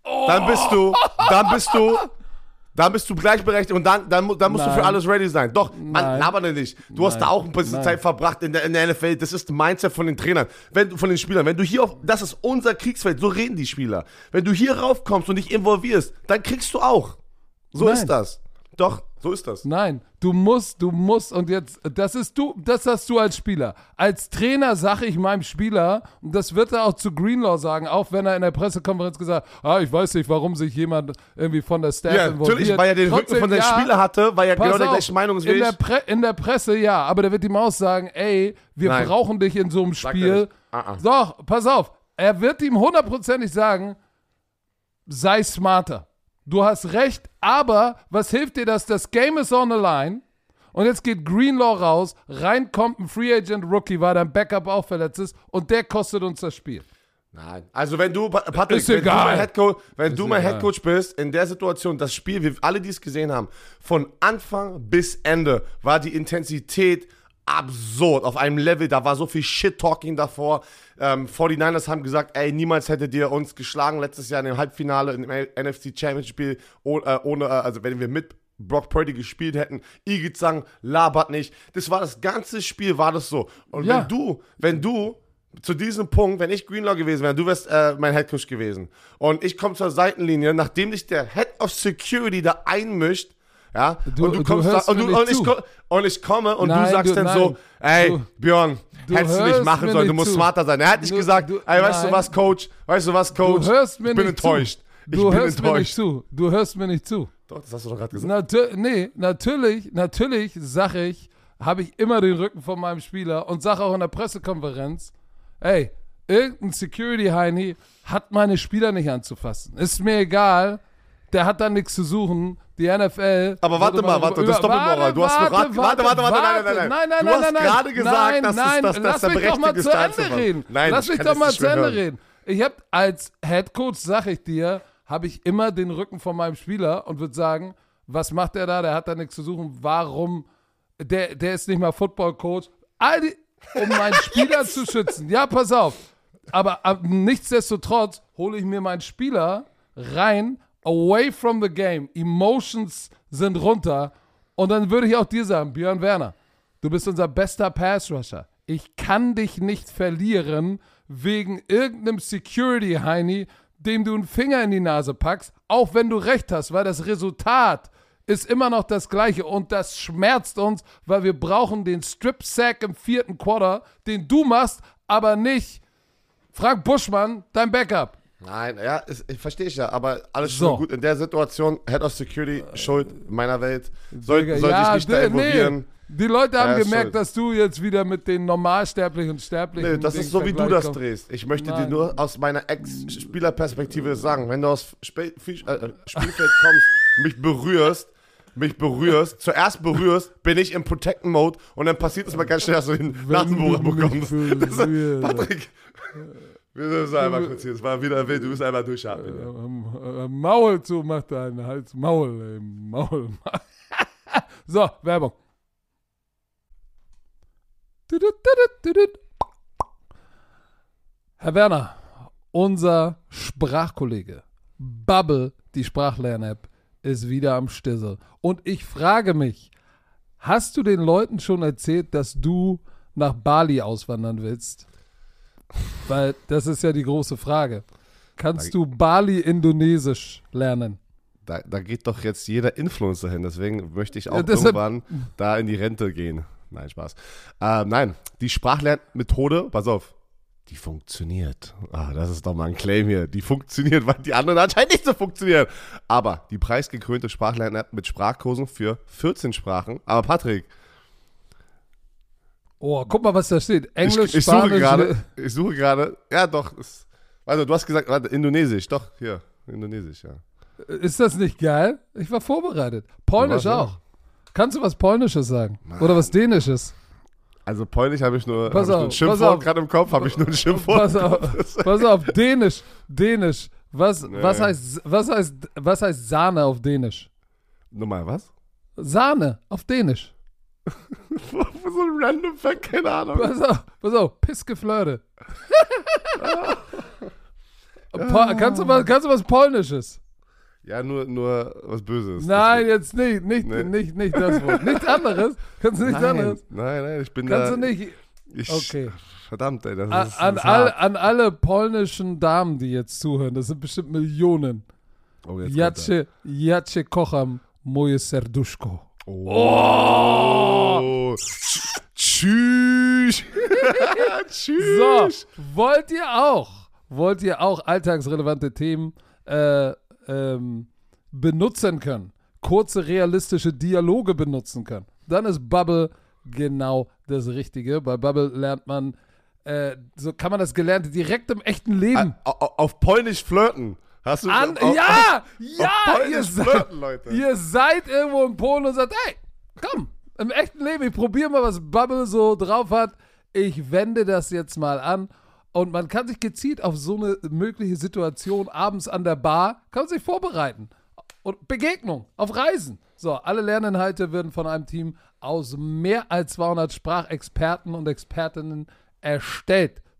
dann bist du, dann bist du, dann bist du gleichberechtigt und dann, dann, dann musst du Nein. für alles ready sein. Doch, man, Nein. laber denn nicht. Du hast da auch ein bisschen Nein. Zeit verbracht in der, in der NFL. Das ist Mindset von den Trainern, wenn du, von den Spielern. Wenn du hier auf, das ist unser Kriegsfeld, so reden die Spieler. Wenn du hier raufkommst und dich involvierst, dann kriegst du auch. So Nein. ist das. Doch, so ist das. Nein, du musst, du musst und jetzt, das ist du, das hast du als Spieler. Als Trainer sage ich meinem Spieler, und das wird er auch zu Greenlaw sagen, auch wenn er in der Pressekonferenz gesagt hat, ah, ich weiß nicht, warum sich jemand irgendwie von der Staff Ja, involviert. natürlich, weil er den Rücken Trotzdem, von den ja, Spieler hatte, weil er genau der auf, gleichen Meinung ist in der. Pre in der Presse ja, aber der wird ihm auch sagen, ey, wir Nein. brauchen dich in so einem Spiel. Ah, ah. Doch, pass auf, er wird ihm hundertprozentig sagen, sei smarter. Du hast recht, aber was hilft dir das? Das Game is on the line. Und jetzt geht Greenlaw raus, rein kommt ein Free Agent Rookie, weil dein Backup auch verletzt ist und der kostet uns das Spiel. Nein. Also wenn du, Pa- Patrick, Ist wenn du mein Headcoach, wenn du mein egal. Headcoach bist, in der Situation, das Spiel, wir alle, die es gesehen haben, von Anfang bis Ende war die Intensität absurd auf einem Level, da war so viel Shit-Talking davor. Ähm, 49ers haben gesagt, ey, niemals hättet ihr uns geschlagen letztes Jahr in dem Halbfinale, im NFC Championship, oh, äh, ohne, äh, also wenn wir mit Brock Purdy gespielt hätten, sagen, labert nicht. Das war das ganze Spiel, war das so. Und Ja. wenn du, wenn du zu diesem Punkt, wenn ich Greenlaw gewesen wäre, du wärst äh, mein Headcoach gewesen und ich komme zur Seitenlinie, nachdem sich der Head of Security da einmischt, ja, Du- und du du kommst hörst da, und, du, und, ich, und ich komme und Nein, du sagst du- dann nein. so, ey, Du- Björn, du hättest du nicht machen sollen, du nicht musst zu. smarter sein. Er hat nicht Du- gesagt, du- ey, weißt nein. du was, Coach, weißt du was, Coach, Du hörst mir ich bin nicht enttäuscht. zu. Ich Du bin hörst mir nicht enttäuscht. zu. Du hörst mir nicht zu. Doch, das hast du doch gerade gesagt. Natür nee, natürlich, natürlich sage ich, habe ich immer den Rücken von meinem Spieler und sage auch in der Pressekonferenz, ey, irgendein Security-Heini hat meine Spieler nicht anzufassen. Ist mir egal, der hat da nichts zu suchen. Die NFL. Aber warte mal, warte, über- das ist Doppelmoral. Warte, Du hast warte, gerade- warte, warte, warte, nein, nein, nein, nein, nein, Du nein, hast nein, nein. gerade gesagt, nein, dass es- nein, dass das lass der mich doch mal zu Ende reden. Nein, lass ich mich doch das mal zu Ende reden. Ich habe als Head Coach, sage ich dir, habe ich immer den Rücken von meinem Spieler und würde sagen, was macht er da? Der hat da nichts zu suchen. Warum? Der, der ist nicht mal Football Coach. All die, um meinen Spieler [laughs] zu schützen. Ja, pass auf. Aber ab, nichtsdestotrotz hole ich mir meinen Spieler rein, away from the game. Emotions sind runter. Und dann würde ich auch dir sagen, Björn Werner, du bist unser bester Pass-Rusher. Ich kann dich nicht verlieren wegen irgendeinem Security-Heini, dem du einen Finger in die Nase packst, auch wenn du recht hast, weil das Resultat ist immer noch das gleiche und das schmerzt uns, weil wir brauchen den Strip-Sack im vierten Quarter, den du machst, aber nicht Frank Buschmann, dein Backup. Nein, ja, ist, ich verstehe ich ja, aber alles So. schon gut. In der Situation, Head of Security, Schuld meiner Welt. Soll, soll ja, sich nicht da involvieren. Die Leute haben Ja, gemerkt, schuld. dass du jetzt wieder mit den Normalsterblichen und Sterblichen. Nee, das Ding ist so, wie du das kommst. drehst. Ich möchte Nein. dir nur aus meiner Ex-Spielerperspektive sagen, wenn du aus Sp Fi- äh, Spielfeld kommst, mich berührst, mich berührst, zuerst berührst, bin ich im Protecten-Mode und dann passiert es mal ganz schnell, dass du den Nasenbohrer bekommst. [laughs] Das ist. Patrick, wir müssen einmal kurz hier, es war wieder wild, du bist einmal durchatmen. ja. Ähm, äh, Maul zu, macht deinen Hals. Maul, ey, Maul. [laughs] so, Werbung. Herr Werner, unser Sprachkollege Bubble, die Sprachlern-App, ist wieder am Stissel. Und ich frage mich, hast du den Leuten schon erzählt, dass du nach Bali auswandern willst? Weil das ist ja die große Frage. Kannst du Bali-Indonesisch lernen? Da, da geht doch jetzt jeder Influencer hin, deswegen möchte ich auch Ja, irgendwann da in die Rente gehen. Nein, Spaß. Äh, nein, die Sprachlernmethode, pass auf, Die funktioniert. Ah, das ist doch mal ein Claim hier. Die funktioniert, weil die anderen anscheinend nicht so funktionieren. Aber die preisgekrönte Sprachlern-App mit Sprachkursen für 14 Sprachen. Aber Patrick, Oh, guck mal, was da steht. Englisch, ich, ich suche Spanisch. gerade, ich suche gerade, ja doch, ist, warte, du hast gesagt, warte, Indonesisch, doch, hier, Indonesisch, ja. Ist das nicht geil? Ich war vorbereitet. Polnisch auch. Kannst du was Polnisches sagen? Oder was Dänisches? Also Polnisch habe ich nur, hab ich ein auf, pass Schimpfwort gerade im Kopf, habe ich nur ein Schimpfwort. Pass auf, [laughs] pass auf, Dänisch, Dänisch. Was, Nee. was, heißt, was, heißt, was heißt Sahne auf Dänisch? Nochmal, was? Sahne auf Dänisch. [laughs] so ein random Fact, keine Ahnung. Pass auf, pass auf, Pissgeflirte. [laughs] Po kannst, du was, kannst du was Polnisches? Ja, nur, nur was Böses. Nein, jetzt nicht, nicht, Nee. nicht, nicht das Wort. Nichts anderes. Kannst du nichts nein, anderes? nein, nein, ich bin Kannst da. du nicht. Ich, Okay. Verdammt, ey, das An, ist, an, das all, an alle polnischen Damen, die jetzt zuhören, das sind bestimmt Millionen. Oh, Jacie, Jacie kocham moje serduszko. Er. Oh. Tschüss. [laughs] Tschüss. So, wollt ihr auch, wollt ihr auch alltagsrelevante Themen äh, ähm, benutzen können, kurze realistische Dialoge benutzen können, dann ist Bubble genau das Richtige. Bei Bubble lernt man, äh, so kann man das Gelernte direkt im echten Leben Au- au- Auf Polnisch flirten. Hast du an. auf, ja, auf, ja, auf ihr flirten, Leute. ihr seid irgendwo in Polen und sagt, hey, komm, im echten Leben, ich probiere mal, was Bubble so drauf hat. Ich wende das jetzt mal an. Und man kann sich gezielt auf so eine mögliche Situation abends an der Bar, kann sich vorbereiten. Und Begegnung auf Reisen. So, alle Lerninhalte werden von einem Team aus mehr als 200 Sprachexperten und Expertinnen erstellt.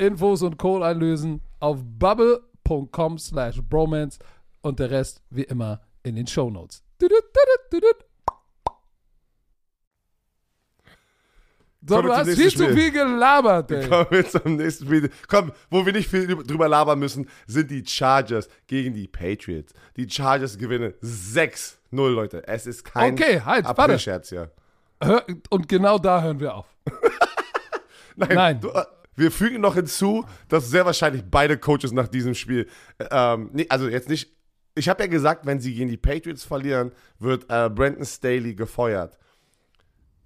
Infos und Code einlösen auf bubble.com slash bromance und der Rest wie immer in den Shownotes. So, Kommen du hast viel zu Spiel. viel gelabert, ey. Kommen wir zum nächsten Spiel. Komm, wo wir nicht viel drüber labern müssen, sind die Chargers gegen die Patriots. Die Chargers gewinnen 6-0, Leute. Es ist kein Okay, halt. Aprilscherz hier. Und genau da hören wir auf. [laughs] Nein, Nein. Du, wir fügen noch hinzu, dass sehr wahrscheinlich beide Coaches nach diesem Spiel, äh, ähm, nee, also jetzt nicht, ich habe ja gesagt, wenn sie gegen die Patriots verlieren, wird äh, Brandon Staley gefeuert.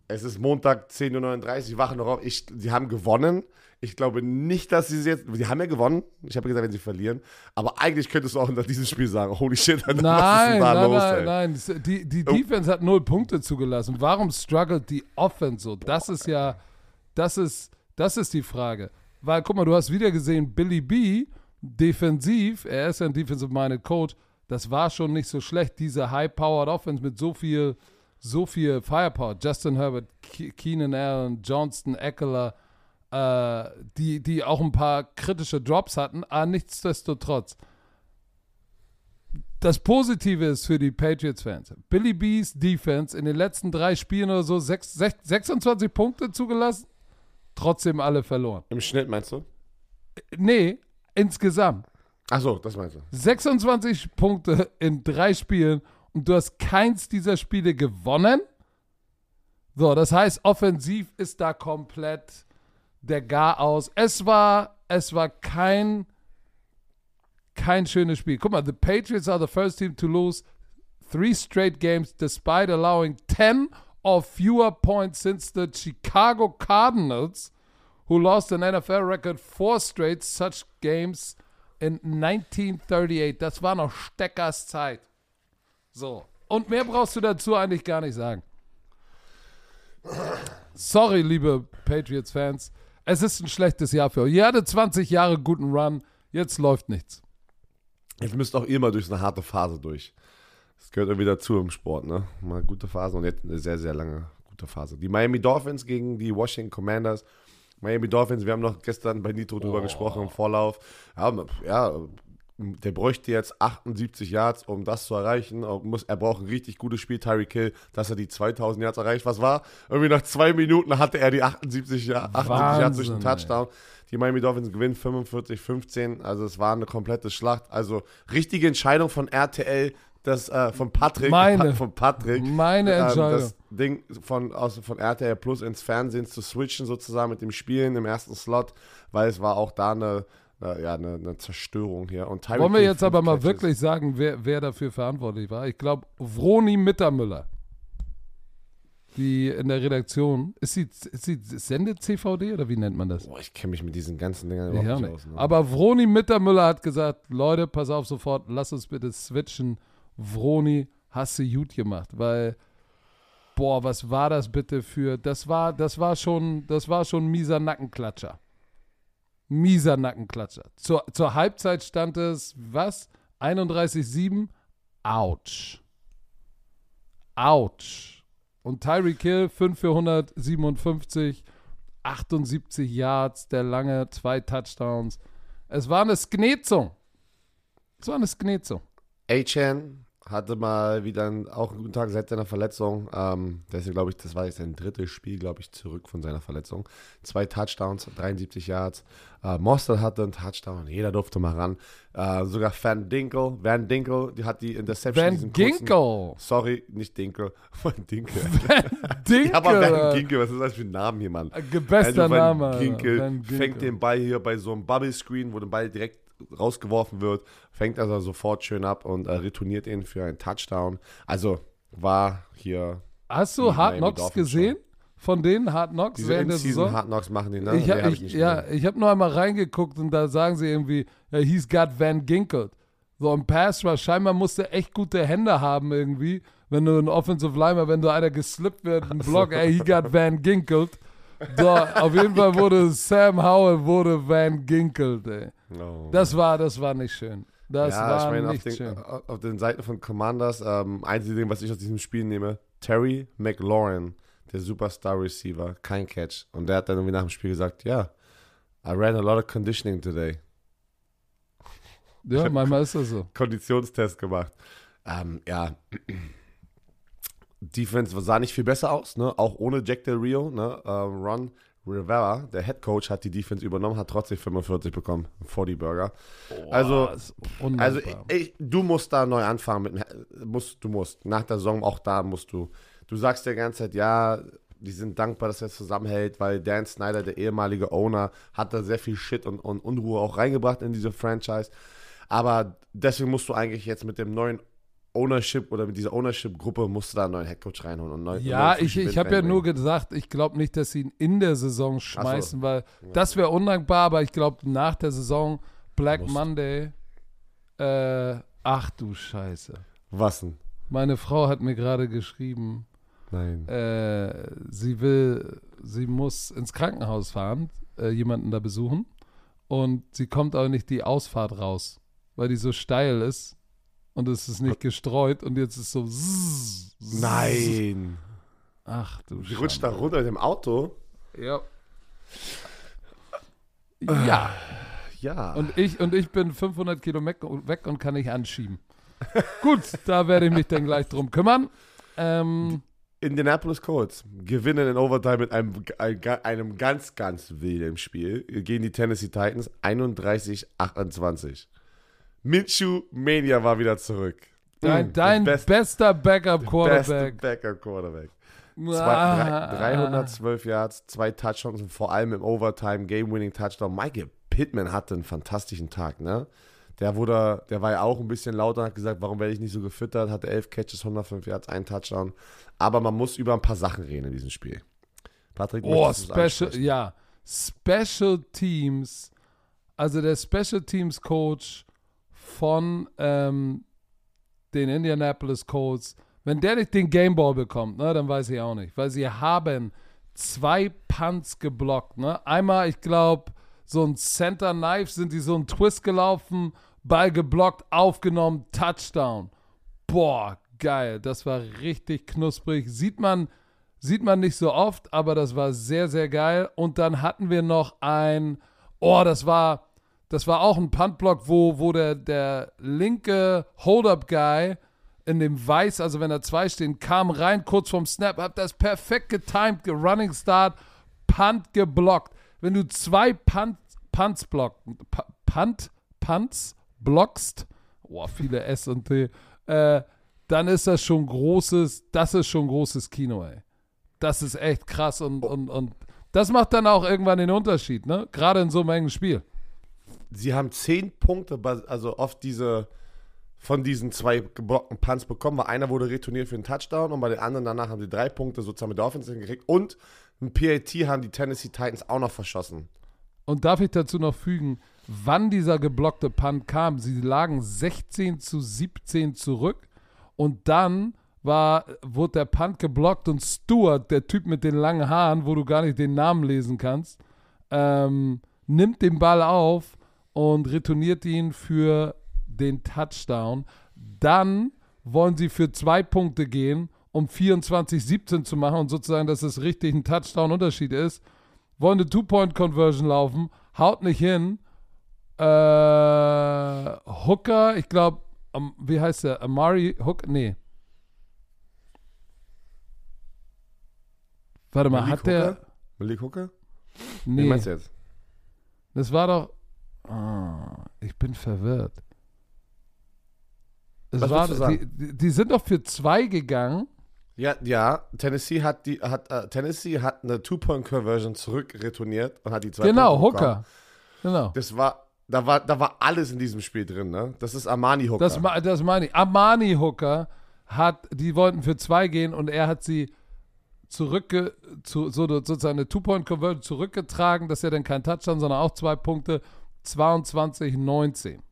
Es ist Montag 10.39 Uhr, wachen noch auf. Ich, sie haben gewonnen. Ich glaube nicht, dass sie jetzt. Sie haben ja gewonnen. Ich habe gesagt, wenn sie verlieren. Aber eigentlich könntest du auch nach diesem Spiel sagen: Holy shit, was ist Nein, denn da nein, los, nein, ey? nein. Die, die Oh. Defense hat null Punkte zugelassen. Warum struggelt die Offense so? Das ist ja, das ist, das ist die Frage. Weil, guck mal, du hast wieder gesehen, Billy B, defensiv, er ist ein defensive-minded Coach, das war schon nicht so schlecht, diese high-powered Offense mit so viel, so viel Firepower. Justin Herbert, Ke- Keenan Allen, Johnston, Eckler, äh, die, die auch ein paar kritische Drops hatten, aber nichtsdestotrotz das Positive ist für die Patriots-Fans. Billy B's Defense in den letzten drei Spielen oder so sechs, sech- 26 Punkte zugelassen, trotzdem alle verloren. Im Schnitt meinst du? Nee, insgesamt. Achso, das meinst du. 26 Punkte in drei Spielen und du hast keins dieser Spiele gewonnen. So, das heißt, offensiv ist da komplett der Gar aus. Es war, es war kein, kein schönes Spiel. Guck mal, the Patriots are the first team to lose three straight games despite allowing 10 or fewer points since the Chicago Cardinals, who lost an NFL record four straight such games in 1938. Das war noch Steckers Zeit. So. Und mehr brauchst du dazu eigentlich gar nicht sagen. Sorry, liebe Patriots-Fans. Es ist ein schlechtes Jahr für euch. Ihr hattet 20 Jahre guten Run. Jetzt läuft nichts. Jetzt müsst auch ihr mal durch eine harte Phase durch. Das gehört irgendwie dazu im Sport, ne? Mal gute Phase und jetzt eine sehr, sehr lange gute Phase. Die Miami Dolphins gegen die Washington Commanders. Miami Dolphins, wir haben noch gestern bei Nitro drüber Oh. gesprochen im Vorlauf. Ja, ja, der bräuchte jetzt 78 Yards, um das zu erreichen. Er, muss, er braucht ein richtig gutes Spiel, Tyreek Hill, dass er die 2000 Yards erreicht. Was war? Irgendwie nach zwei Minuten hatte er die 78, Jahr- 78 Yards durch den Touchdown. Die Miami Dolphins gewinnen 45-15. Also es war eine komplette Schlacht. Also richtige Entscheidung von RTL, das äh, von Patrick, Meine. von Patrick, Meine ähm, Entscheidung. das Ding von, aus, von RTL Plus ins Fernsehen zu switchen sozusagen mit dem Spielen im ersten Slot, weil es war auch da eine, eine, ja, eine, eine Zerstörung hier. Und Wollen wir jetzt aber mal Catches. wirklich sagen, wer, wer dafür verantwortlich war? Ich glaube, Vroni Mittermüller. Die in der Redaktion. Ist sie, ist sie Sende-CVD oder wie nennt man das? Boah, ich kenne mich mit diesen ganzen Dingern Ich überhaupt nicht nicht. aus. Ne? Aber Vroni Mittermüller hat gesagt: Leute, pass auf sofort, lass uns bitte switchen. Vroni, hast du gut gemacht, weil. Boah, was war das bitte für. Das war, das war schon, das war schon mieser Nackenklatscher. Mieser Nackenklatscher. Zur, zur Halbzeit stand es, was? 31-7? Autsch. Autsch. Und Tyreek Hill, 5 für 157, 78 Yards, der lange, zwei Touchdowns. Es war eine Sknezung. Es war eine Sknezung. A-Chan hatte mal wieder einen, auch einen guten Tag seit seiner Verletzung. Ähm, deswegen glaube ich, das war jetzt sein drittes Spiel, glaube ich, zurück von seiner Verletzung. Zwei Touchdowns, 73 Yards. Äh, Mostert hatte einen Touchdown, jeder durfte mal ran. Äh, sogar Van Dinkel, Van Dinkel, die hat die Interception. Van kurzen- Ginkel. Sorry, nicht Dinkel, [laughs] Van Dinkel. Dinkel. [laughs] Ja, aber Van äh, Ginkel, was ist das für ein Name hier, Mann? Bester Also Van Name. Ginkel Van Ginkel. fängt den Ball hier bei so einem Bubble Screen, wo der Ball direkt rausgeworfen wird, fängt also sofort schön ab und äh, retourniert ihn für einen Touchdown. Also war hier Hast du Hard Knocks gesehen? Von denen Hard Knocks diese während der Saison? Hard Knocks machen die, ne? Ich, hab, hab ich, ja, ich habe nur einmal reingeguckt und da sagen sie irgendwie, ja, he's got Van Ginkelt. So im Pass Rush, scheinbar musst du echt gute Hände haben irgendwie, wenn du ein Offensive Lineman, wenn du einer geslippt wird, ein Block, ey, he got Van Ginkelt. So, [laughs] auf jeden Fall wurde Sam Howell wurde Van Ginkelt, ey. Oh. Das war, das war nicht schön. Das ja, war ich meine, auf nicht den, schön. auf den Seiten von Commanders, ähm, einzige Ding, was ich aus diesem Spiel nehme, Terry McLaurin, der Superstar Receiver, kein Catch. Und der hat dann irgendwie nach dem Spiel gesagt, ja, I ran a lot of conditioning today. Ja, manchmal ist das so. [laughs] Konditionstest gemacht. Ähm, ja. [clears throat] Defense sah nicht viel besser aus, ne? Auch ohne Jack Del Rio, ne? Ähm, Ron Rivera, der Head Coach, hat die Defense übernommen, hat trotzdem 45 bekommen vor die Burger. also, Boah, also undankbar. ich, ich, du musst da neu anfangen mit musst, du musst. Nach der Saison auch da musst du. Du sagst die ganze Zeit, ja, die sind dankbar, dass er zusammenhält, weil Dan Snyder, der ehemalige Owner, hat da sehr viel Shit und, und Unruhe auch reingebracht in diese Franchise. Aber deswegen musst du eigentlich jetzt mit dem neuen Ownership oder mit dieser Ownership-Gruppe musst du da einen neuen Headcoach reinholen. Und neu, Ja, ich, ich habe ja nur gesagt, ich glaube nicht, dass sie ihn in der Saison schmeißen, weil das wäre undankbar, aber ich glaube nach der Saison Black Musst. Monday, äh, ach du Scheiße. Was denn? Meine Frau hat mir gerade geschrieben, Nein. äh, sie will, sie muss ins Krankenhaus fahren, äh, jemanden da besuchen und sie kommt aber nicht die Ausfahrt raus, weil die so steil ist und es ist nicht gestreut und jetzt ist so zzz, zzz. Nein. Ach du Sie rutscht da runter mit dem Auto. Ja. Ja, Ja. und ich, und ich bin 500 Kilometer weg und kann nicht anschieben. [laughs] Gut, da werde ich mich dann gleich drum kümmern. Ähm, Indianapolis Colts gewinnen in Overtime mit einem, einem ganz, ganz wilden Spiel gegen die Tennessee Titans 31-28. Minshew Mania war wieder zurück. Dein, dein best- bester Backup Beste Quarterback. Backup Quarterback. Zwei, Ah. drei, 312 Yards, zwei Touchdowns und vor allem im Overtime, Game-Winning Touchdown. Michael Pittman hatte einen fantastischen Tag, ne? Der wurde, der war ja auch ein bisschen lauter und hat gesagt, warum werde ich nicht so gefüttert, hatte 11 Catches, 105 Yards, ein Touchdown. Aber man muss über ein paar Sachen reden in diesem Spiel. Patrick, Oh, Special, ja. Special Teams, also der Special Teams Coach von ähm, den Indianapolis Colts, wenn der nicht den Gameball bekommt, ne, dann weiß ich auch nicht, weil sie haben zwei Punts geblockt, ne? Einmal, ich glaube, so ein Center Knife sind die so einen Twist gelaufen, Ball geblockt, aufgenommen, Touchdown. Boah, geil, das war richtig knusprig. Sieht man Sieht man nicht so oft, aber das war sehr, sehr geil. Und dann hatten wir noch ein, oh, das war, das war auch ein Puntblock, wo, wo der, der linke Hold-Up-Guy in dem Weiß, also wenn da zwei stehen, kam rein kurz vorm Snap, hat das perfekt getimed, ge- Running Start, Punt geblockt. Wenn du zwei Punt, Punts blockst, Punt, Punts blockst, oh, viele S und T, äh, dann ist das schon großes, das ist schon großes Kino, ey. Das ist echt krass und, und, und das macht dann auch irgendwann den Unterschied, ne? Gerade in so einem engen Spiel. Sie haben 10 Punkte, also oft diese von diesen zwei geblockten Punts bekommen, weil einer wurde retourniert für einen Touchdown und bei den anderen danach haben sie drei Punkte sozusagen mit der Offense gekriegt und ein PAT haben die Tennessee Titans auch noch verschossen. Und darf ich dazu noch fügen, wann dieser geblockte Punt kam? Sie lagen 16 zu 17 zurück und dann war, wurde der Punt geblockt und Stewart, der Typ mit den langen Haaren, wo du gar nicht den Namen lesen kannst, ähm, nimmt den Ball auf und retourniert ihn für den Touchdown. Dann wollen sie für zwei Punkte gehen, um 24-17 zu machen und sozusagen, dass es richtig ein Touchdown-Unterschied ist. Wollen eine Two-Point-Conversion laufen, haut nicht hin. Äh, Hooker, ich glaube, wie heißt der? Amari Hooker? Nee. Warte mal, Malik hat der. Hooker? Malik Hooker? Wie Nee, meinst du jetzt? Das war doch. Ah, ich bin verwirrt. Es Was war, die, die, sind doch für zwei gegangen. Ja, ja, Tennessee hat die hat äh, Tennessee hat eine Two-Point-Conversion zurück retourniert und hat die zwei Genau, Punkte bekommen. Hooker. Genau. Das war da war da war alles in diesem Spiel drin, ne? Das ist Armani Hooker. Das, das meine ich. Armani Hooker hat, die wollten für zwei gehen und er hat sie zurückge, zu, so, sozusagen eine Two-Point-Conversion zurückgetragen. Das ist ja dann kein Touchdown, sondern auch zwei Punkte. 22, 19.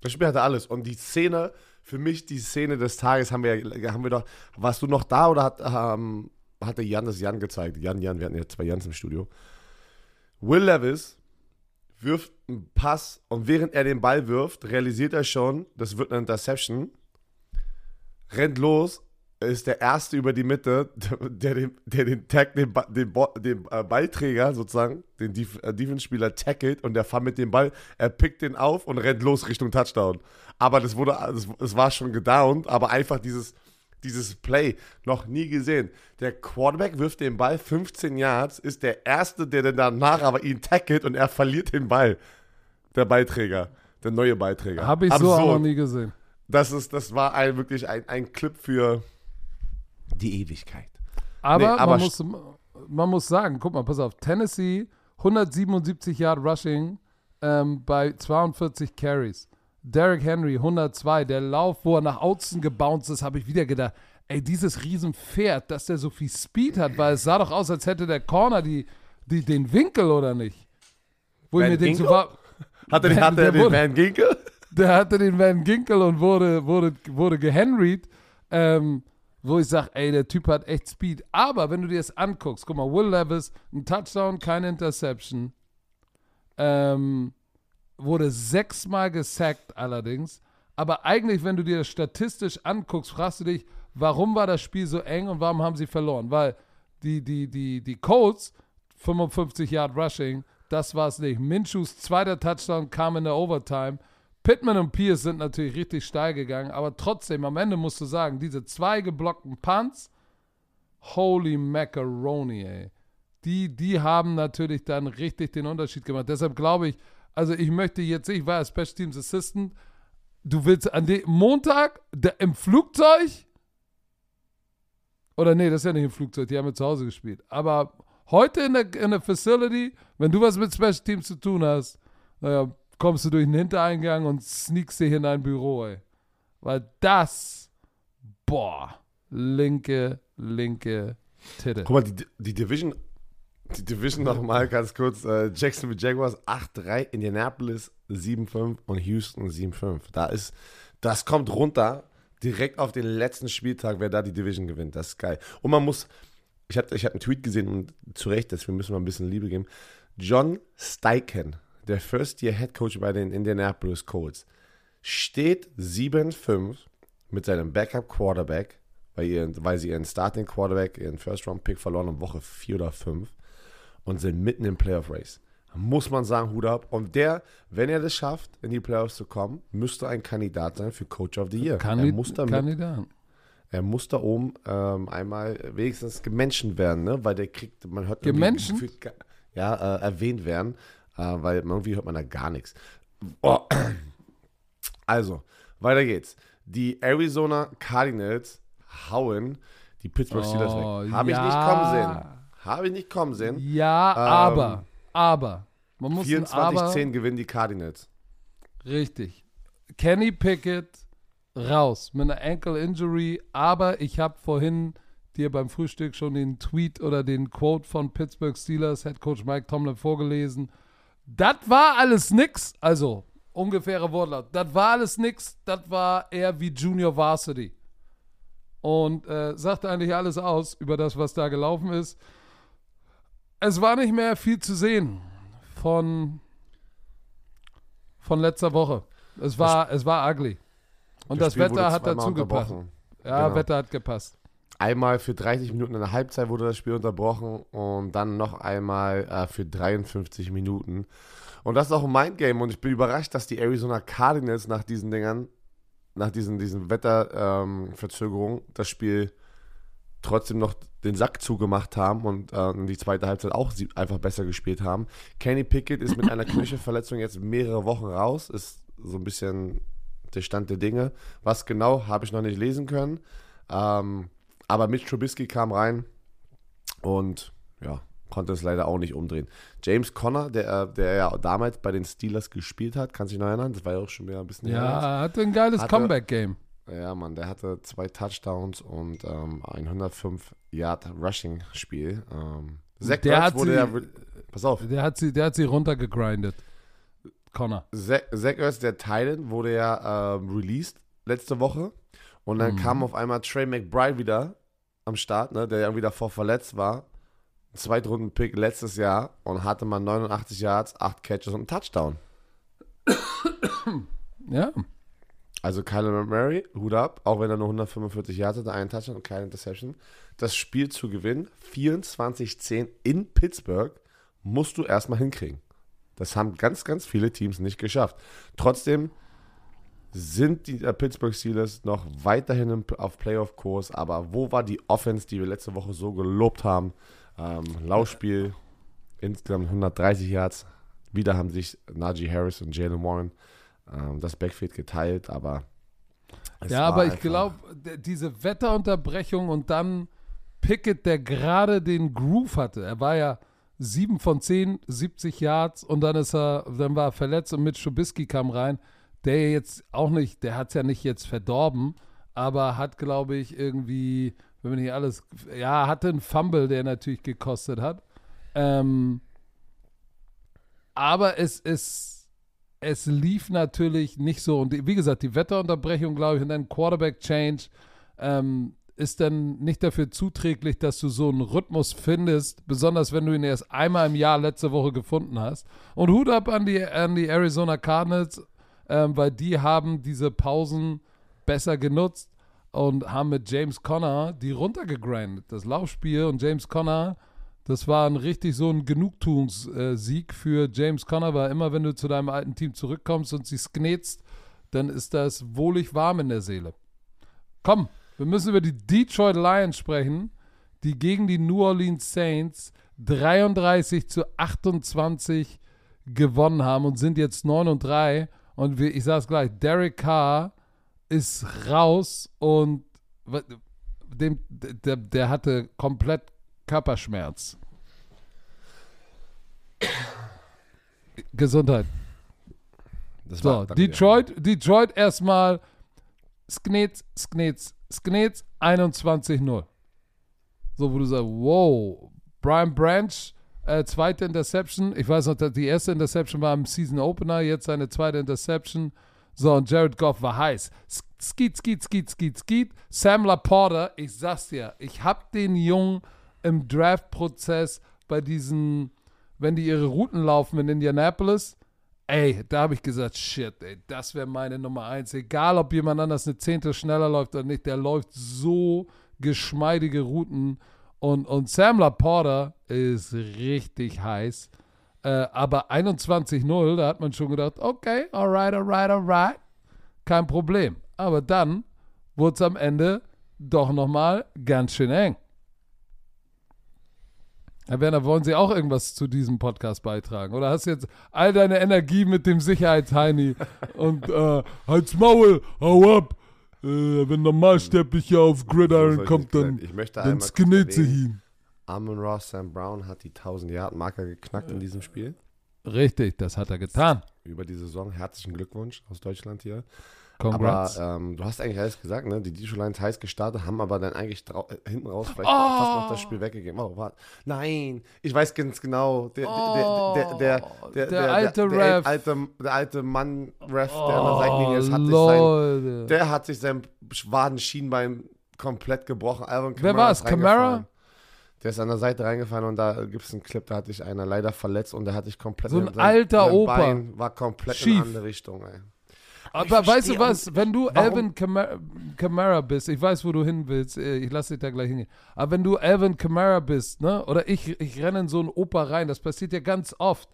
Das Spiel hatte alles. Und die Szene, für mich die Szene des Tages, haben wir, haben wir doch, warst du noch da oder hat, ähm, hatte Jan das Jan gezeigt? Jan, Jan, wir hatten ja zwei Jans im Studio. Will Levis wirft einen Pass und während er den Ball wirft, realisiert er schon, das wird eine Interception, rennt los, ist der Erste über die Mitte, der den, der den Tag, den, Ba- den, Bo- den äh, Ballträger sozusagen, den Def äh, Defense-Spieler tackelt und der fährt mit dem Ball, er pickt den auf und rennt los Richtung Touchdown. Aber das wurde, das, es war schon gedownt, aber einfach dieses, dieses Play noch nie gesehen. Der Quarterback wirft den Ball 15 Yards, ist der Erste, der dann danach aber ihn tackelt und er verliert den Ball. Der Beiträger, der neue Beiträger. Habe ich so auch Absurd. noch nie gesehen. Das, ist, das war ein, wirklich ein, ein Clip für die Ewigkeit. Aber, Nee, aber man, muss, man muss sagen, guck mal, pass auf, Tennessee 177 Yard Rushing ähm, bei 42 Carries. Derrick Henry 102, der Lauf, wo er nach außen gebounced ist, habe ich wieder gedacht, ey, dieses Riesenpferd, dass der so viel Speed hat, weil es sah doch aus, als hätte der Corner die, die, den Winkel oder nicht. Wo ich Van mir denke, so war, Hatte, Der- hatte der er den wurde- Van Ginkel? der hatte den Van Ginkel und wurde, wurde, wurde gehenried, ähm, wo ich sage, ey, der Typ hat echt Speed. Aber wenn du dir das anguckst, guck mal, Will Levis, ein Touchdown, keine Interception, ähm, wurde sechsmal gesackt allerdings. Aber eigentlich, wenn du dir das statistisch anguckst, fragst du dich, warum war das Spiel so eng und warum haben sie verloren? Weil die, die, die, die Colts, 55 Yard Rushing, das war es nicht. Minshus zweiter Touchdown kam in der Overtime. Pittman und Pierce sind natürlich richtig steil gegangen, aber trotzdem, am Ende musst du sagen, diese zwei geblockten Punts, holy macaroni, ey. Die, die haben natürlich dann richtig den Unterschied gemacht. Deshalb glaube ich, also ich möchte jetzt, ich war ja Special Teams Assistant, du willst an dem Montag der, im Flugzeug? Oder nee, das ist ja nicht im Flugzeug, die haben ja zu Hause gespielt. Aber heute in der, in der Facility, wenn du was mit Special Teams zu tun hast, naja, kommst du durch den Hintereingang und sneakst dich in dein Büro, ey. Weil das, boah, linke, linke Titte. Guck mal, die, die Division, die Division nochmal ganz kurz. Äh, Jacksonville Jaguars 8-3, Indianapolis 7-5 und Houston 7-5. Da ist, das kommt runter direkt auf den letzten Spieltag, wer da die Division gewinnt. Das ist geil. Und man muss, ich habe ich hab einen Tweet gesehen und zu Recht, deswegen müssen wir ein bisschen Liebe geben. John Steichen, der First-Year-Head Coach bei den Indianapolis Colts, steht 7-5 mit seinem Backup-Quarterback, weil, ihr, weil sie ihren Starting-Quarterback, ihren First-Round-Pick verloren haben, Woche 4 oder 5 und sind mitten im Playoff-Race. Muss man sagen, Hut ab. Und der, wenn er das schafft, in die Playoffs zu kommen, müsste ein Kandidat sein für Coach of the Year. Kandid er muss damit, Kandidat. er muss da oben ähm, einmal wenigstens gemenschen werden, ne? Weil der kriegt, man hört gar- ja, äh, erwähnt werden, weil irgendwie hört man da gar nichts. Oh. Also, weiter geht's. Die Arizona Cardinals hauen die Pittsburgh Steelers Oh, weg. Habe ich ja. nicht kommen sehen. Habe ich nicht kommen sehen. Ja, aber, aber, man muss ein aber, 24-10 gewinnen die Cardinals. richtig. Kenny Pickett raus mit einer Ankle Injury, aber ich habe vorhin dir beim Frühstück schon den Tweet oder den Quote von Pittsburgh Steelers Head Coach Mike Tomlin vorgelesen. Das war alles nix, also ungefähre Wortlaut. Das war alles nix, das war eher wie Junior Varsity. Und äh, sagt eigentlich alles aus über das, was da gelaufen ist. Es war nicht mehr viel zu sehen von, von letzter Woche. Es war, es war ugly. Und das, wurde Wetter hat dazu gepasst. Ja, Genau. Wetter hat gepasst. Einmal für 30 Minuten in der Halbzeit wurde das Spiel unterbrochen und dann noch einmal äh, für 53 Minuten. Und das ist auch ein Mindgame und ich bin überrascht, dass die Arizona Cardinals nach diesen Dingern, nach diesen, diesen Wetterverzögerungen, das Spiel trotzdem noch den Sack zugemacht haben und äh, die zweite Halbzeit auch einfach besser gespielt haben. Kenny Pickett ist mit einer Knöchelverletzung jetzt mehrere Wochen raus, ist so ein bisschen der Stand der Dinge. Was genau, habe ich noch nicht lesen können. Ähm, aber Mitch Trubisky kam rein und ja, konnte es leider auch nicht umdrehen. James Conner, der, der ja damals bei den Steelers gespielt hat, kann sich noch erinnern, das war ja auch schon wieder ein bisschen her. Ja, hatte ein geiles Comeback-Game. Ja, Mann, der hatte zwei Touchdowns und ähm, ein 105 Yard Rushing Spiel. Ähm, Zach Der Ertz hat wurde sie- ja, pass auf, Der hat sie, der hat sie runtergegrindet. Connor. Zach, Zach Ertz, der Titan, wurde ja ähm, released letzte Woche und dann Mhm. kam auf einmal Trey McBride wieder am Start, ne, der ja irgendwie davor verletzt war. Zweitrunden-Pick letztes Jahr und hatte mal 89 Yards, 8 Catches und einen Touchdown. [coughs] Ja. Also Kyler Murray, Hut ab, auch wenn er nur 145 Yards hatte, einen Touchdown und keine Interception. Das Spiel zu gewinnen, 24-10 in Pittsburgh, musst du erstmal hinkriegen. Das haben ganz, ganz viele Teams nicht geschafft. Trotzdem sind die äh, Pittsburgh Steelers noch weiterhin auf Playoff-Kurs, aber wo war die Offense, die wir letzte Woche so gelobt haben? Ähm, Laufspiel, insgesamt 130 Yards. Wieder haben sich Najee Harris und Jalen Warren ähm, das Backfield geteilt, aber Ja, aber ich glaube, diese Wetterunterbrechung und dann Pickett, der gerade den Groove hatte. Er war ja 7 von 10, 70 Yards und dann ist er, dann war er verletzt und Mitch Trubisky kam rein, der jetzt auch nicht, der hat es ja nicht jetzt verdorben, aber hat, glaube ich, irgendwie, wenn man nicht alles, ja, hatte einen Fumble, der natürlich gekostet hat. Ähm, aber es ist, es lief natürlich nicht so. Und wie gesagt, die Wetterunterbrechung, glaube ich, und dann Quarterback-Change ähm, ist dann nicht dafür zuträglich, dass du so einen Rhythmus findest, besonders wenn du ihn erst einmal im Jahr letzte Woche gefunden hast. Und Hut ab an die, an die Arizona Cardinals, ähm, weil die haben diese Pausen besser genutzt und haben mit James Conner die runtergegrindet. Das Laufspiel und James Conner, das war ein richtig so ein Genugtuungssieg für James Conner, weil immer wenn du zu deinem alten Team zurückkommst und sie sknetzt, dann ist das wohlig warm in der Seele. Komm, wir müssen über die Detroit Lions sprechen, die gegen die New Orleans Saints 33 zu 28 gewonnen haben und sind jetzt 9 und 3. Und wie, ich sag's gleich, Derek Carr ist raus und dem, der, der hatte komplett Körperschmerz. Gesundheit. Das So, war- dir. Detroit, Detroit erstmal Sknetz, Sknetz, Sknetz 21-0. So, wo du sagst, wow, Brian Branch, äh, zweite Interception. Ich weiß noch, die erste Interception war im Season Opener, jetzt seine zweite Interception. So, und Jared Goff war heiß. Sk- Skeet, skeet, skeet, skeet, skeet. Sam Laporta, ich sag's dir, ich hab den Jungen im Draft-Prozess bei diesen, wenn die ihre Routen laufen in Indianapolis, Ey, da habe ich gesagt, shit, ey, das wäre meine Nummer eins. Egal, ob jemand anders eine Zehntel schneller läuft oder nicht, der läuft so geschmeidige Routen. Und, und Sam Laporta ist richtig heiß. Äh, aber 21-0, da hat man schon gedacht, okay, alright, alright, alright. Kein Problem. Aber dann wurde es am Ende doch nochmal ganz schön eng. Herr Werner, wollen Sie auch irgendwas zu diesem Podcast beitragen? Oder hast du jetzt all deine Energie mit dem Sicherheitsheini und äh, halt's Maul, hau ab. Äh, wenn Normalsterblicher auf Gridiron ich kommt, dann. Ich möchte dann sknetze erwähnen, ihn. Amon Ross Sam Brown hat die 1000-Yard-Marker geknackt in diesem Spiel. Richtig, das hat er getan. Über die Saison. Herzlichen Glückwunsch aus Deutschland hier. Congrats. Aber ähm, du hast eigentlich alles gesagt, ne? Die Detroit Lions heiß gestartet, haben aber dann eigentlich äh, hinten raus vielleicht Oh! fast noch das Spiel weggegeben. Oh, warte. Nein, ich weiß ganz genau. Der, der, der, der, der, Oh, alte der, Ref. alte, der alte Mann Ref, der an der Seitenlinie ist, hat sich sein, der hat sich sein Wadenschienbein komplett gebrochen. Alvin Wer Kamara war es? reingefallen. Der ist an der Seite reingefallen und da gibt es einen Clip, da hatte ich einer leider verletzt und der hatte ich komplett. So ein alter Opa. Bein war komplett in Schief. eine andere Richtung, ey. Aber weißt du was, wenn du Alvin Kamara, bist, ich weiß, wo du hin willst, äh, ich lasse dich da gleich hingehen, aber wenn du Alvin Kamara bist, ne, oder ich, ich renne in so einen Opa rein, das passiert ja ganz oft,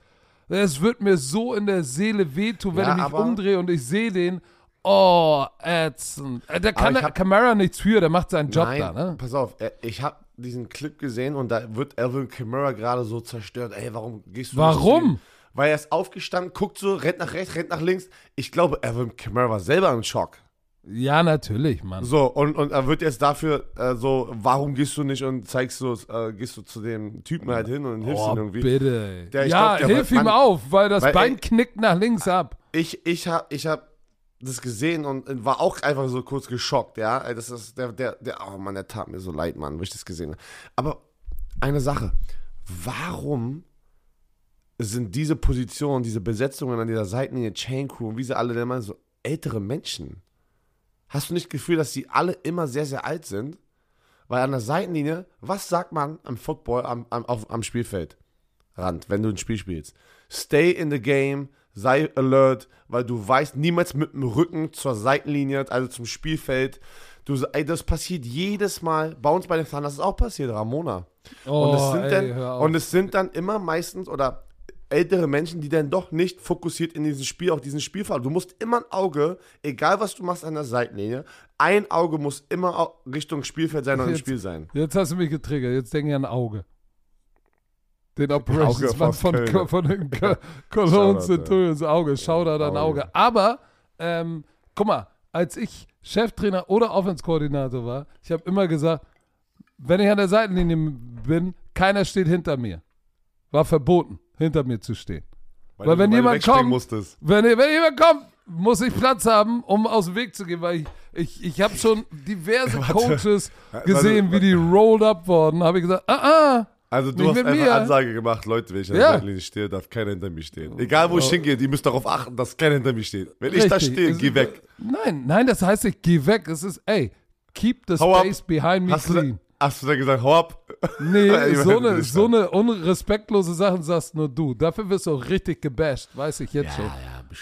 es wird mir so in der Seele wehtun, wenn Ja, ich mich umdrehe und ich sehe den, oh, ätzend. Äh, Da kann der Kamara nichts für, der macht seinen Job Nein, da, ne? pass auf, äh, ich habe diesen Clip gesehen und da wird Alvin Kamara gerade so zerstört. Ey, warum gehst du nicht Warum? ihm? Weil er ist aufgestanden, guckt so, rennt nach rechts, rennt nach links. Ich glaube, Alvin Kamara war selber im Schock. Ja, natürlich, Mann. So, und, und er wird jetzt dafür äh, so, warum gehst du nicht und zeigst du, äh, gehst du zu dem Typen halt hin und hilfst Oh, ihm irgendwie. bitte. Der- ja, glaub, hilf war- ihm Mann- auf, weil das weil, Bein ey, knickt nach links ab. Ich, ich habe ich hab das gesehen und war auch einfach so kurz geschockt, ja. Das ist der, der, der, oh Mann, der tat mir so leid, Mann, wo ich das gesehen habe. Aber eine Sache, warum sind diese Positionen, diese Besetzungen an dieser Seitenlinie, Chain Crew und wie sie alle denn mal so ältere Menschen? Hast du nicht das Gefühl, dass sie alle immer sehr, sehr alt sind? Weil an der Seitenlinie, was sagt man am Football, am, am, auf, am Spielfeld? Rand, wenn du ein Spiel spielst. Stay in the game, sei alert, weil du weißt, niemals mit dem Rücken zur Seitenlinie, also zum Spielfeld. Du, ey, das passiert jedes Mal. Bei uns bei den Thunders ist auch passiert, Ramona. Oh, und, es sind ey, dann, und es sind dann immer meistens oder ältere Menschen, die dann doch nicht fokussiert in diesem Spiel, auf diesen Spielfall. Du musst immer ein Auge, egal was du machst an der Seitenlinie, ein Auge muss immer Richtung Spielfeld sein und im Jetzt- Spiel sein. Jetzt hast du mich getriggert. Jetzt denke ich an Auge. Den Operationsmann von, von, von den Co- [laughs] Cologne Centurions. Auge. Shoutout an. Auge. Aber, ähm, guck mal, als ich Cheftrainer oder Offenskoordinator war, ich habe immer gesagt, wenn ich an der Seitenlinie bin, keiner steht hinter mir. War verboten, hinter mir zu stehen. Weil du- wenn jemand kommt-. Wenn, wenn jemand kommt, muss ich Platz haben, um aus dem Weg zu gehen, weil ich, ich, ich habe schon diverse [laughs] Coaches gesehen, wie die rolled up wurden. Habe ich gesagt, ah, ah, Also du Nicht hast einfach mir. Ansage gemacht, Leute, wenn ich an Ja. der Seitenlinie stehe, darf keiner hinter mir stehen. Egal wo ich hingehe, die müssen darauf achten, dass keiner hinter mir steht. Wenn ich da Richtig. stehe, Es geh weg. Nein, nein, das heißt, ich gehe weg. Es ist, ey, keep the Hau space behind me Hast clean. Hast du da gesagt, hau ab? Nee, [laughs] so eine, so eine unrespektlose Sachen sagst nur du. Dafür wirst du auch richtig gebasht, weiß ich jetzt schon.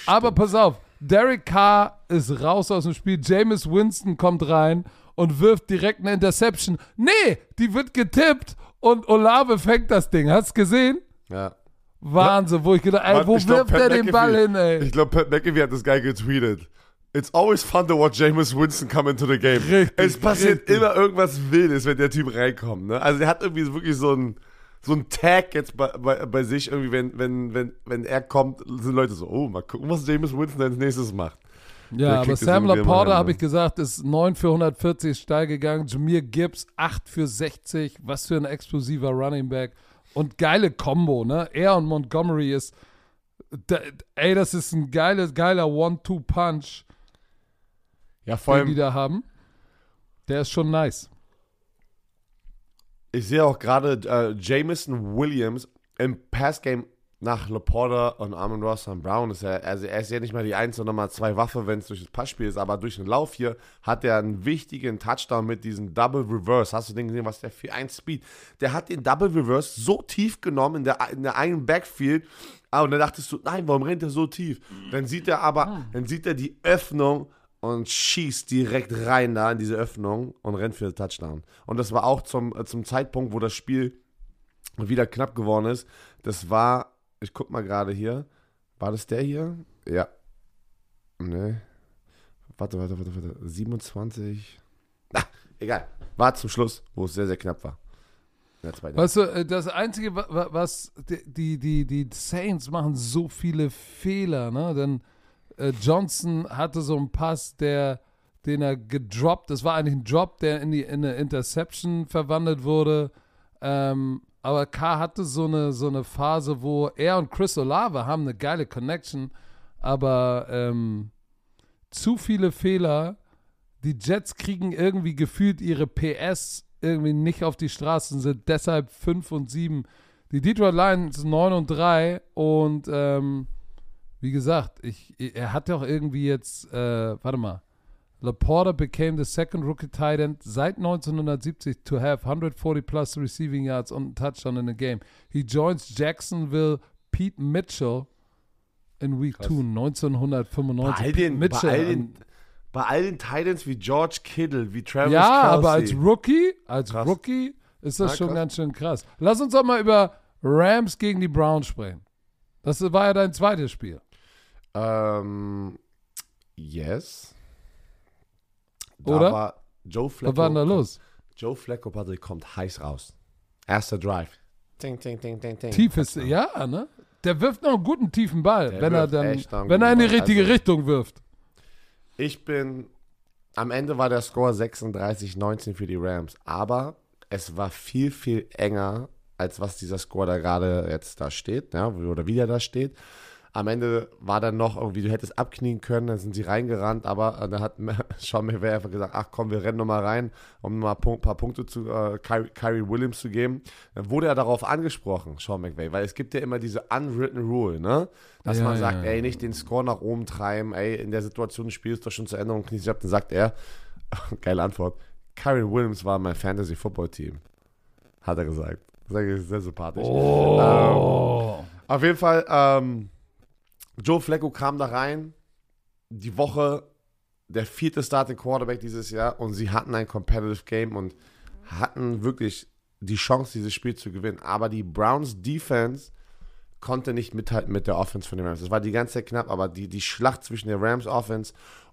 Aber pass auf, Derek Carr ist raus aus dem Spiel. Jameis Winston kommt rein und wirft direkt eine Interception. Nee, die wird getippt und Olave fängt das Ding. Hast gesehen? Ja. Wahnsinn, wo ich gedacht, ey, wo glaub, wirft Pat er den McAfee- Ball hin, ey? Ich glaube, Pat McAfee hat das geil getweetet. It's always fun to watch Jameis Winston come into the game. Richtig, es passiert richtig. immer irgendwas Wildes, wenn der Typ reinkommt. Ne? Also der hat irgendwie so wirklich so ein so ein Tag jetzt bei, bei, bei sich irgendwie, wenn, wenn, wenn, wenn er kommt, sind Leute so, oh, mal gucken, was James Winston als nächstes macht. Ja, aber Sam Laporta, habe ne? ich gesagt, ist 9 für 140 steil gegangen. Jameer Gibbs 8 für 60. Was für ein explosiver Running Back. Und geile Combo, ne? Er und Montgomery ist. Da, ey, das ist ein geiles, geiler One-Two-Punch, Ja, vor den die allem, da haben. Der ist schon nice. ich sehe auch gerade äh, Jameson Williams im Passgame nach Laporta und Armin Ross und Brown. Ist er, also er ist ja nicht mal die 1 oder mal zwei Waffe, wenn es durch das Passspiel ist, aber durch den Lauf hier hat er einen wichtigen Touchdown mit diesem Double Reverse. Hast du den gesehen, was der für ein Speed? Der hat den Double Reverse so tief genommen in der, in der einen Backfield. Ah, und dann dachtest du, nein, warum rennt er so tief? Dann sieht er aber, dann sieht er die Öffnung und schießt direkt rein da in diese Öffnung und rennt für den Touchdown. Und das war auch zum, äh, zum Zeitpunkt, wo das Spiel wieder knapp geworden ist. Das war, ich guck mal gerade hier, war das der hier? Ja. Ne. Warte, warte, warte, warte. 27. Ah, egal. War zum Schluss, wo es sehr, sehr knapp war. Weißt du, äh, das Einzige, wa- wa- was die, die, die Saints machen so viele Fehler, ne? Denn äh, Johnson hatte so einen Pass, der, den er gedroppt, das war eigentlich ein Drop, der in, die, in eine Interception verwandelt wurde. Ähm, aber K hatte so eine, so eine Phase, wo er und Chris Olave haben eine geile Connection, aber ähm, zu viele Fehler. Die Jets kriegen irgendwie gefühlt ihre PS irgendwie nicht auf die Straßen, sind deshalb 5 und 7. Die Detroit Lions 9 und 3 und ähm, wie gesagt, ich, er hat doch irgendwie jetzt, äh, warte mal, Laporta became the second rookie tight end seit 1970 to have 140 plus receiving yards a touchdown in a game. He joins Jacksonville Pete Mitchell in Week Krass. 2 1995. Bei all den, bei Mitchell all den, bei all den Titans wie George Kittle, wie Travis ja, Kelce. aber als Rookie, als Krass. Rookie ist das Ja, schon krass. ganz schön krass. Lass uns doch mal über Rams gegen die Browns sprechen. Das war ja dein zweites Spiel. Ähm, yes. Da Oder? War Joe Flacco. Was war denn da los? Joe Flacco, Patrick, kommt heiß raus. Erster Drive. Ting, ting, ting, ting, ting. Tief ist, ja, ne? Der wirft noch einen guten tiefen Ball, Der wenn er wirft dann, echt einen wenn er in die guten Ball. richtige Also- Richtung wirft. Ich bin, am Ende war der Score 36-19 für die Rams, aber es war viel, viel enger, als was dieser Score da gerade jetzt da steht, ja, oder wie der da steht. Am Ende war dann noch irgendwie, du hättest abknien können, dann sind sie reingerannt, aber äh, da hat [laughs] Sean McVay einfach gesagt, ach komm, wir rennen nochmal rein, um mal ein paar Punkte zu äh, Kyrie, Kyrie Williams zu geben. Dann wurde er darauf angesprochen, Sean McVay, weil es gibt ja immer diese unwritten rule, ne? Dass Ja, man sagt, ja. ey, nicht den Score nach oben treiben, ey, in der Situation des Spiels doch schon zu Ende und kniest ab, dann sagt er, [laughs] geile Antwort, Kyrie Williams war mein Fantasy-Football-Team. Hat er gesagt. Das ist sehr sympathisch. Oh. Auf jeden Fall, ähm, Joe Flacco kam da rein, die Woche der vierte Starting Quarterback dieses Jahr und sie hatten ein competitive Game und hatten wirklich die Chance, dieses Spiel zu gewinnen. Aber die Browns Defense konnte nicht mithalten mit der Offense von den Rams. Es war die ganze Zeit knapp, aber die, die Schlacht zwischen der Rams Offense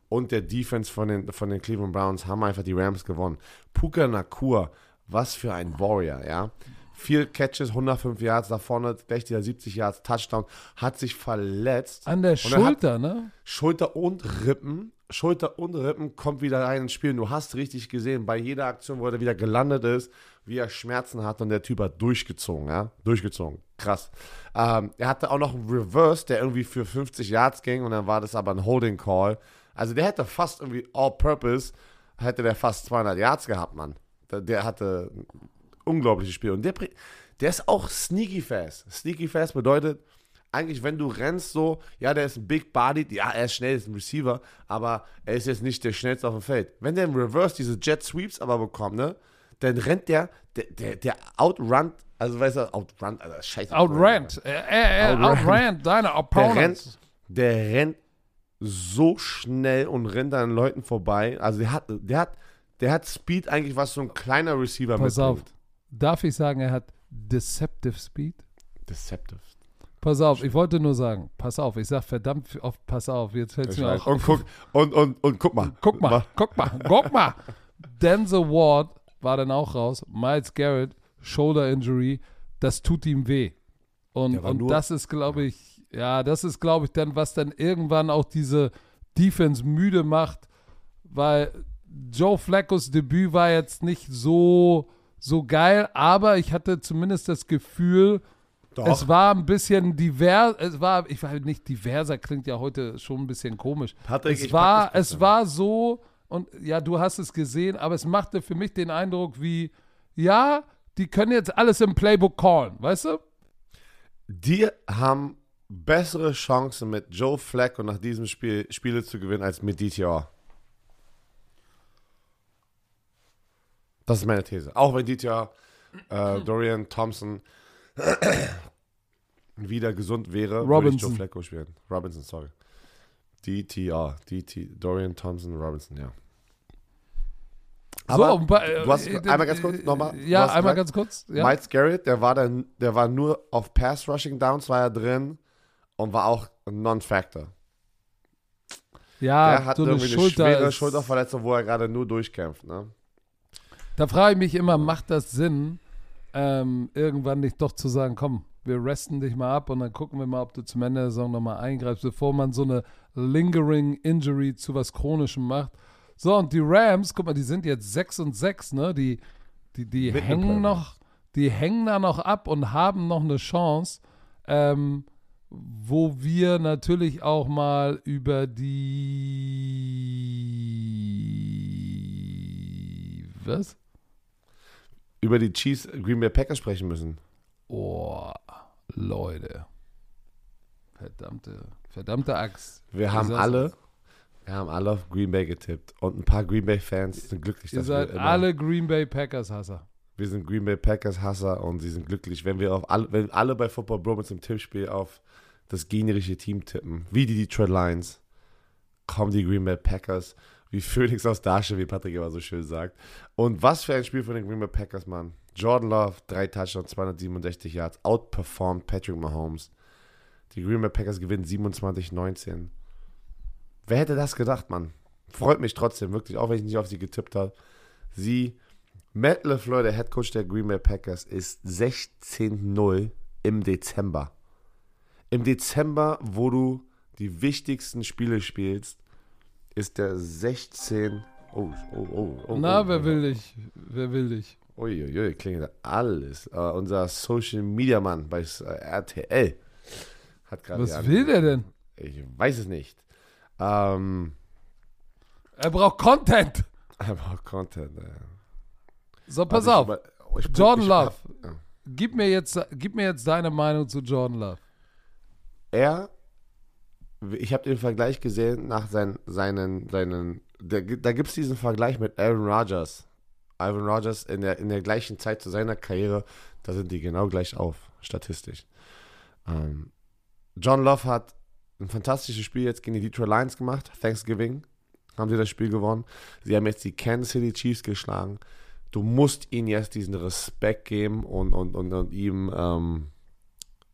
und der Defense von den, von den Cleveland Browns haben einfach die Rams gewonnen. Puka Nakur, was für ein Warrior, ja. Vier Catches, 105 Yards da vorne, 60 oder 70 Yards, Touchdown, hat sich verletzt. An der er Schulter, ne? Schulter und Rippen. Schulter und Rippen kommt wieder rein ins Spiel. Du hast richtig gesehen, bei jeder Aktion, wo er wieder gelandet ist, wie er Schmerzen hat und der Typ hat durchgezogen, ja. Durchgezogen. Krass. Ähm, er hatte auch noch einen Reverse, der irgendwie für 50 Yards ging und dann war das aber ein Holding Call. Also der hätte fast irgendwie All-Purpose, hätte der fast 200 Yards gehabt, Mann. Der, hatte unglaubliches Spiel. Und der, der ist auch sneaky fast. Sneaky fast bedeutet, eigentlich, wenn du rennst so, ja, der ist ein Big Body, ja, er ist schnell, ist ein Receiver, aber er ist jetzt nicht der schnellste auf dem Feld. Wenn der im Reverse diese Jet Sweeps aber bekommt, ne, dann rennt der, der, der, der outrunnt, also weißt du, outrunnt, also scheiße. Outrant. Er, er, er Outrant. outrant deine Der Opponents. rennt, der rennt so schnell und rennt an Leuten vorbei. Also der hat, der hat, der hat Speed eigentlich, was so ein kleiner Receiver Pass mitbringt. auf. Darf ich sagen, er hat Deceptive Speed? Deceptive. Pass auf, ich wollte nur sagen, pass auf, ich sag verdammt oft, pass auf, jetzt fällt es mir auch Und guck, und, und, und guck mal. Guck mal, guck mal, guck mal. Denzel Ward war dann auch raus. Miles Garrett, Shoulder Injury. das tut ihm weh. Und, und nur- das ist, glaube ich, ja, das ist, glaube ich, dann, was dann irgendwann auch diese Defense müde macht, weil Joe Flaccos Debüt war jetzt nicht so, so geil, aber ich hatte zumindest das Gefühl, Doch. es war ein bisschen divers, es war, ich war nicht diverser, klingt ja heute schon ein bisschen komisch. Patrick, es ich war, es war so, und ja, du hast es gesehen, aber es machte für mich den Eindruck wie, ja, die können jetzt alles im Playbook callen, weißt du? Die haben bessere Chancen mit Joe Flacco nach diesem Spiel Spiele zu gewinnen als mit DTR. Das ist meine These. Auch wenn DTR, äh, Dorian Thompson [clears throat] wieder gesund wäre, würde ich Robinson. Joe Flacco spielen. Robinson, sorry. DTR, DT, Dorian Thompson, Robinson, ja. Aber so, paar- du hast- äh, einmal ganz kurz, nochmal. Du Ja, einmal gesagt, ganz kurz. Ja. Miles Garrett, der war dann, der war nur auf Pass Rushing Downs war er drin und war auch ein Non-Factor. ja, der hat so eine irgendwie eine Schulter. schwere Schulterverletzung, wo er gerade nur durchkämpft. Ne? Da frage ich mich immer, macht das Sinn, ähm, irgendwann nicht doch zu sagen, komm, wir resten dich mal ab und dann gucken wir mal, ob du zum Ende der Saison nochmal eingreifst, bevor man so eine lingering Injury zu was Chronischem macht. So, und die Rams, guck mal, die sind jetzt 6 und 6, ne? Die, die, die hängen noch, die hängen da noch ab und haben noch eine Chance, ähm, wo wir natürlich auch mal über die was? Über die Chiefs Green Bay Packers sprechen müssen. Oh, Leute. Verdammte, verdammte Axt. Wir haben alle, wir haben alle auf Green Bay getippt und ein paar Green Bay Fans sind glücklich. Ihr dass seid wir, alle Green Bay Packers Hasser. wir sind Green Bay Packers Hasser und sie sind glücklich, wenn wir auf alle, wenn alle bei Football Bromance im Tippspiel auf das gegnerische Team tippen, wie die Detroit Lions, kommen die Green Bay Packers wie Phoenix aus der wie Patrick immer so schön sagt. Und was für ein Spiel von den Green Bay Packers, Mann. Jordan Love, drei Touchdowns, 267 Yards, outperformed Patrick Mahomes. Die Green Bay Packers gewinnen 27-19. Wer hätte das gedacht, Mann? Freut mich trotzdem, wirklich, auch wenn ich nicht auf sie getippt habe. Sie, Matt LeFleur, der Head Coach der Green Bay Packers, ist 16-0 im Dezember. Im Dezember, wo du die wichtigsten Spiele spielst, ist der 16. Oh, oh, oh. oh Na, oh, wer oh. will dich? Wer will dich? Uiuiui, klingelt alles. Äh, unser Social Media Mann bei äh, RTL hat gerade. Was will der denn? Ich weiß es nicht. Ähm, Er braucht Content. aber Content. Äh. So, pass Warte, auf. ich über- oh, ich- Jordan ich- Love. ja. Gib mir, jetzt, gib mir jetzt deine Meinung zu Jordan Love. Er, ich habe den Vergleich gesehen nach seinen, seinen, seinen der, da gibt es diesen Vergleich mit Aaron Rodgers. Aaron Rodgers in der, in der gleichen Zeit zu seiner Karriere, da sind die genau gleich auf, statistisch. Ähm, John Love hat ein fantastisches Spiel jetzt gegen die Detroit Lions gemacht. Thanksgiving haben sie das Spiel gewonnen. Sie haben jetzt die Kansas City Chiefs geschlagen. Du musst ihnen jetzt diesen Respekt geben und, und, und, und ihm, ähm,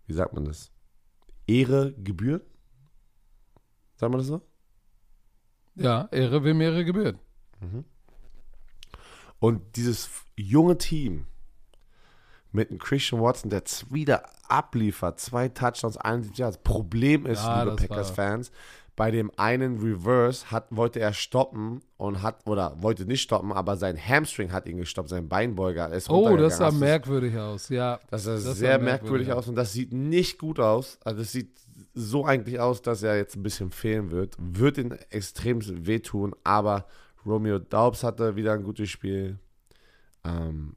wie sagt man das? Ehre gebührt? Sagt man das so? Ja, Ehre wem Ehre gebührt. Und dieses junge Team mit einem Christian Watson, der wieder abliefert, zwei Touchdowns, 71 Yards. Problem ist, Ja, liebe das Packers-Fans, bei dem einen Reverse hat, wollte er stoppen und hat, oder wollte nicht stoppen, aber sein Hamstring hat ihn gestoppt, sein Beinbeuger ist Oh, das sah merkwürdig aus. Ja, Das sah Das sehr merkwürdig merkwürdig aus und das sieht nicht gut aus. Also es sieht so eigentlich aus, dass er jetzt ein bisschen fehlen wird. Wird ihn extrem wehtun, aber Romeo Daubs hatte wieder ein gutes Spiel. Ähm,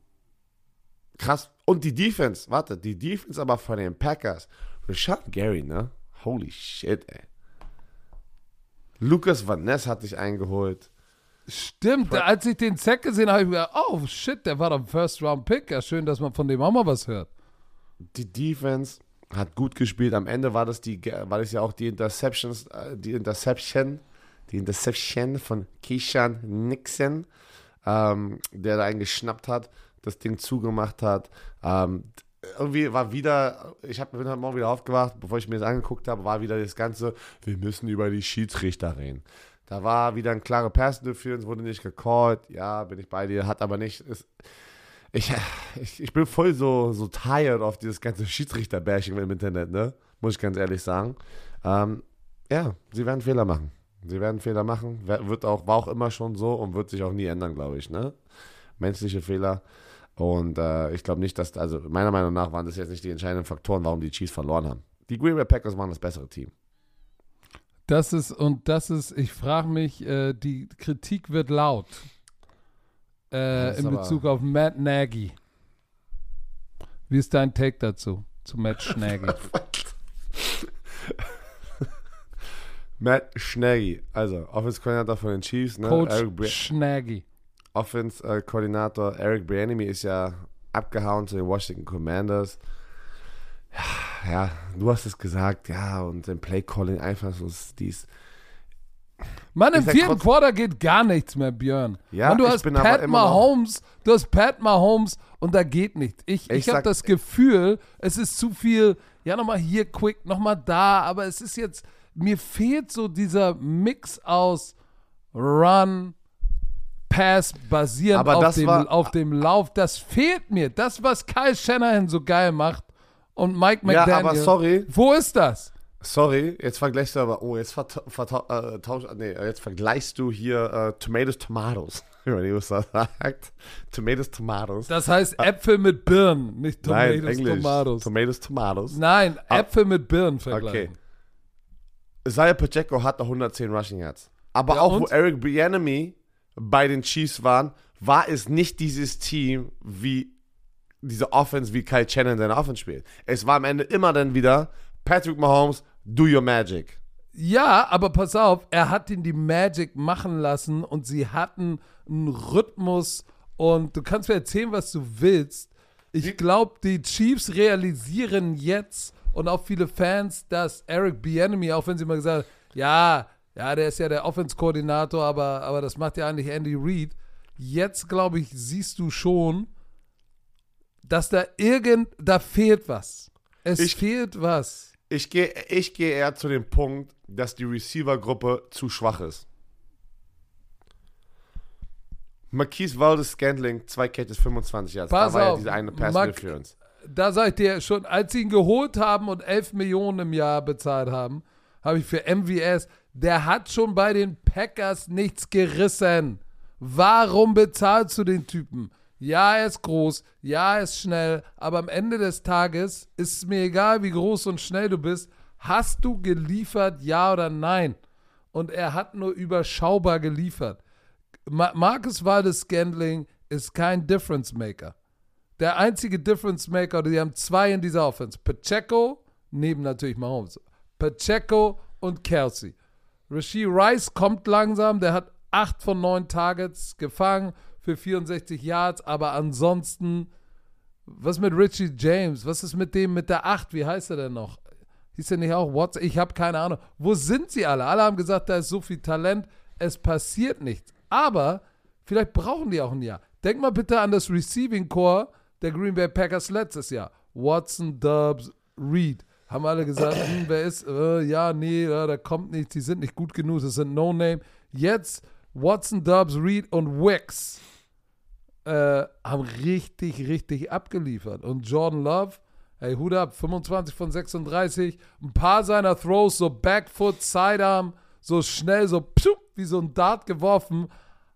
krass. Und die Defense, warte, die Defense aber von den Packers. Rashad Gary, ne? Holy shit, ey. Lucas Van Ness hat sich eingeholt. Stimmt, als ich den Zack gesehen habe, habe ich mir gedacht, oh shit, der war doch ein First-Round-Pick. Ja, schön, dass man von dem auch mal was hört. die Defense hat gut gespielt. Am Ende war das die, war das ja auch die Interceptions, äh, die Interception, die Interception von Keyshawn Nixon, ähm, der da einen geschnappt hat, das Ding zugemacht hat. Ähm, irgendwie war wieder, ich hab, bin heute Morgen wieder aufgewacht, bevor ich mir das angeguckt habe, war wieder das Ganze, wir müssen über die Schiedsrichter reden. Da war wieder ein klarer Pass Interference, wurde nicht gecallt. Ja, bin ich bei dir, hat aber nicht. Ist, Ich, ich, ich bin voll so, so tired auf dieses ganze Schiedsrichter-Bashing im Internet, ne? Muss ich ganz ehrlich sagen. Ähm, ja, sie werden Fehler machen. Sie werden Fehler machen. Wird auch, war auch immer schon so und wird sich auch nie ändern, glaube ich, ne? Menschliche Fehler. Und äh, ich glaube nicht, dass, also meiner Meinung nach waren das jetzt nicht die entscheidenden Faktoren, warum die Chiefs verloren haben. Die Green Bay Packers waren das bessere Team. Das ist, und das ist, ich frage mich, äh, die Kritik wird laut äh, in Bezug auf Matt Nagy. Wie ist dein Take dazu, zu Matt [laughs] Schnaggy? [laughs] Matt Schnaggy, also Offense-Koordinator von den Chiefs, ne? Coach Eric Schnaggy. Offense-Koordinator Eric Bieniemy ist ja abgehauen zu den Washington Commanders. Ja, ja, du hast es gesagt, ja, und im Play-Calling einfach so dies Mann, im vierten Quarter geht gar nichts mehr, Björn. Ja, Mann, du ich hast bin Pat Mahomes, du hast Pat Mahomes und da geht nichts. Ich, ich, Ich habe das Gefühl, es ist zu viel, ja, nochmal hier quick, nochmal da, aber es ist jetzt, mir fehlt so dieser Mix aus Run, Pass, basierend Aber auf dem, war- auf dem Lauf. Das fehlt mir. Das, was Kyle Shanahan so geil macht und Mike Ja, McDaniel. aber sorry, Wo ist das? Sorry, jetzt vergleichst du aber, oh, jetzt, vert, vert, äh, nee, jetzt vergleichst du hier äh, Tomatoes, Tomatoes. [laughs] Wie man das sagt. Tomatoes, Tomatoes. Das heißt Äpfel mit Birnen, nicht Nein, Tomatoes, Englisch. Tomatoes. Tomatoes, Tomatoes. Nein, Ah. Äpfel mit Birnen Okay. vergleichen. Isaiah Pacheco hatte 110 Rushing Yards. Aber Ja, auch und? wo Eric Bieniemy bei den Chiefs waren, war es nicht dieses Team wie diese Offense, wie Kyle Shannon seine Offense spielt. Es war am Ende immer dann wieder Patrick Mahomes, do your magic. Ja, aber pass auf, er hat ihn die Magic machen lassen und sie hatten einen Rhythmus und du kannst mir erzählen, was du willst. Ich glaube, die Chiefs realisieren jetzt und auch viele Fans, dass Eric Bieniemy, auch wenn sie mal gesagt haben, ja, ja, der ist ja der Offense-Koordinator, aber, aber das macht ja eigentlich Andy Reid. Jetzt, glaube ich, siehst du schon, dass da irgend, da fehlt was. Es Ich- fehlt was. Ich gehe ich geh eher zu dem Punkt, dass die Receiver-Gruppe zu schwach ist. Marquise Valdez Scantling, zwei Catches, 25 Yards. Pass da war ja diese eine Pass Mark- Interference. da sag ich dir schon, als sie ihn geholt haben und 11 Millionen im Jahr bezahlt haben, habe ich für MVS, der hat schon bei den Packers nichts gerissen. Warum bezahlst du den Typen? Ja, er ist groß, ja, er ist schnell, aber am Ende des Tages ist es mir egal, wie groß und schnell du bist. Hast du geliefert, ja oder nein? Und er hat nur überschaubar geliefert. Ma Marcus Waldes Scandling ist kein Difference Maker. Der einzige Difference Maker, die haben zwei in dieser Offense. Pacheco, neben natürlich Mahomes. Pacheco und Kelsey. Rasheed Rice kommt langsam, der hat acht von neun Targets gefangen für 64 Yards, aber ansonsten, was mit Richie James? Was ist mit dem mit der acht? Wie heißt er denn noch? Hieß er nicht auch Watson? Ich habe keine Ahnung. Wo sind sie alle? Alle haben gesagt, da ist so viel Talent. Es passiert nichts. Aber vielleicht brauchen die auch ein Jahr. Denk mal bitte an das Receiving Core der Green Bay Packers letztes Jahr. Watson, Dubs, Reed. Haben alle gesagt, hm, wer ist, äh, ja, nee, ja, da kommt nichts, die sind nicht gut genug, das sind No-Name. Jetzt Watson, Dubs, Reed und Wicks äh, haben richtig, richtig abgeliefert. Und Jordan Love, hey, Hut ab, 25 von 36, ein paar seiner Throws, so Backfoot, Sidearm, so schnell, so pschup, wie so ein Dart geworfen,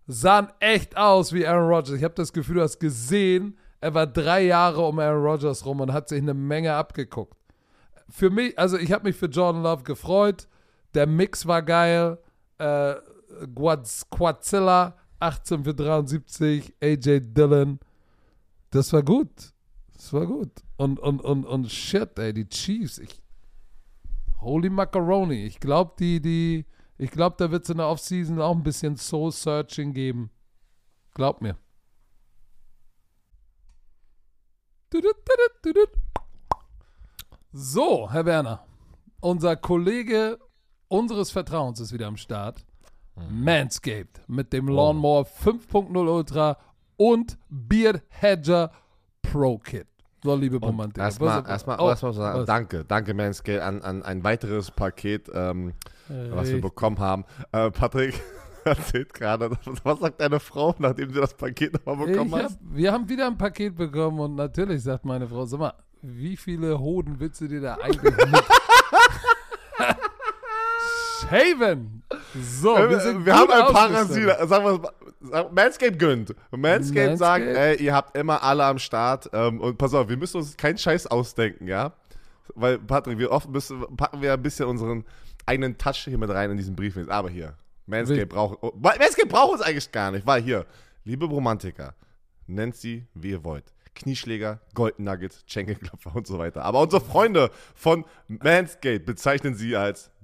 sahen echt aus wie Aaron Rodgers. Ich habe das Gefühl, du hast gesehen, er war drei Jahre um Aaron Rodgers rum und hat sich eine Menge abgeguckt. Für mich, also ich habe mich für Jordan Love gefreut. Der Mix war geil. Äh, Quadzilla, 18 für 73, AJ Dillon. Das war gut. Das war gut. Und, und, und, und shit, ey, die Chiefs. Ich, holy Macaroni. Ich glaube, die, die, ich glaube, da wird es in der Offseason auch ein bisschen Soul-Searching geben. Glaub mir. So, Herr Werner. Unser Kollege unseres Vertrauens ist wieder am Start. Manscaped mit dem Lawnmower 5.0 Ultra und Beard Hedger Pro Kit. So, liebe Romantiker. Erstmal, erstmal, oh, erstmal sagen, was? danke, danke Manscaped an, an ein weiteres Paket, ähm, was wir bekommen haben. Äh, Patrick, [laughs] erzählt gerade. [laughs] Was sagt deine Frau, nachdem sie das Paket nochmal bekommen hat? hab, wir haben wieder ein Paket bekommen und natürlich sagt meine Frau, sag mal, wie viele Hoden willst du dir da eigentlich mit [laughs] shaven? So, wir, sind wir haben ein. Parasit. Sagen wir, sagen- Manscaped gönnt. Manscaped sagt, Manscaped? ey, ihr habt immer alle am Start. Ähm, und pass auf, wir müssen uns keinen Scheiß ausdenken, ja? Weil, Patrick, wir oft müssen, packen wir ein bisschen unseren eigenen Touch hier mit rein in diesen Brief. Aber hier, Manscaped braucht, oh, Manscaped braucht uns eigentlich gar nicht, weil hier, liebe Romantiker, nennt sie, wie ihr wollt. Knieschläger, Golden Nuggets, Schenkelklopfer und so weiter. Aber unsere Freunde von Manscaped bezeichnen sie als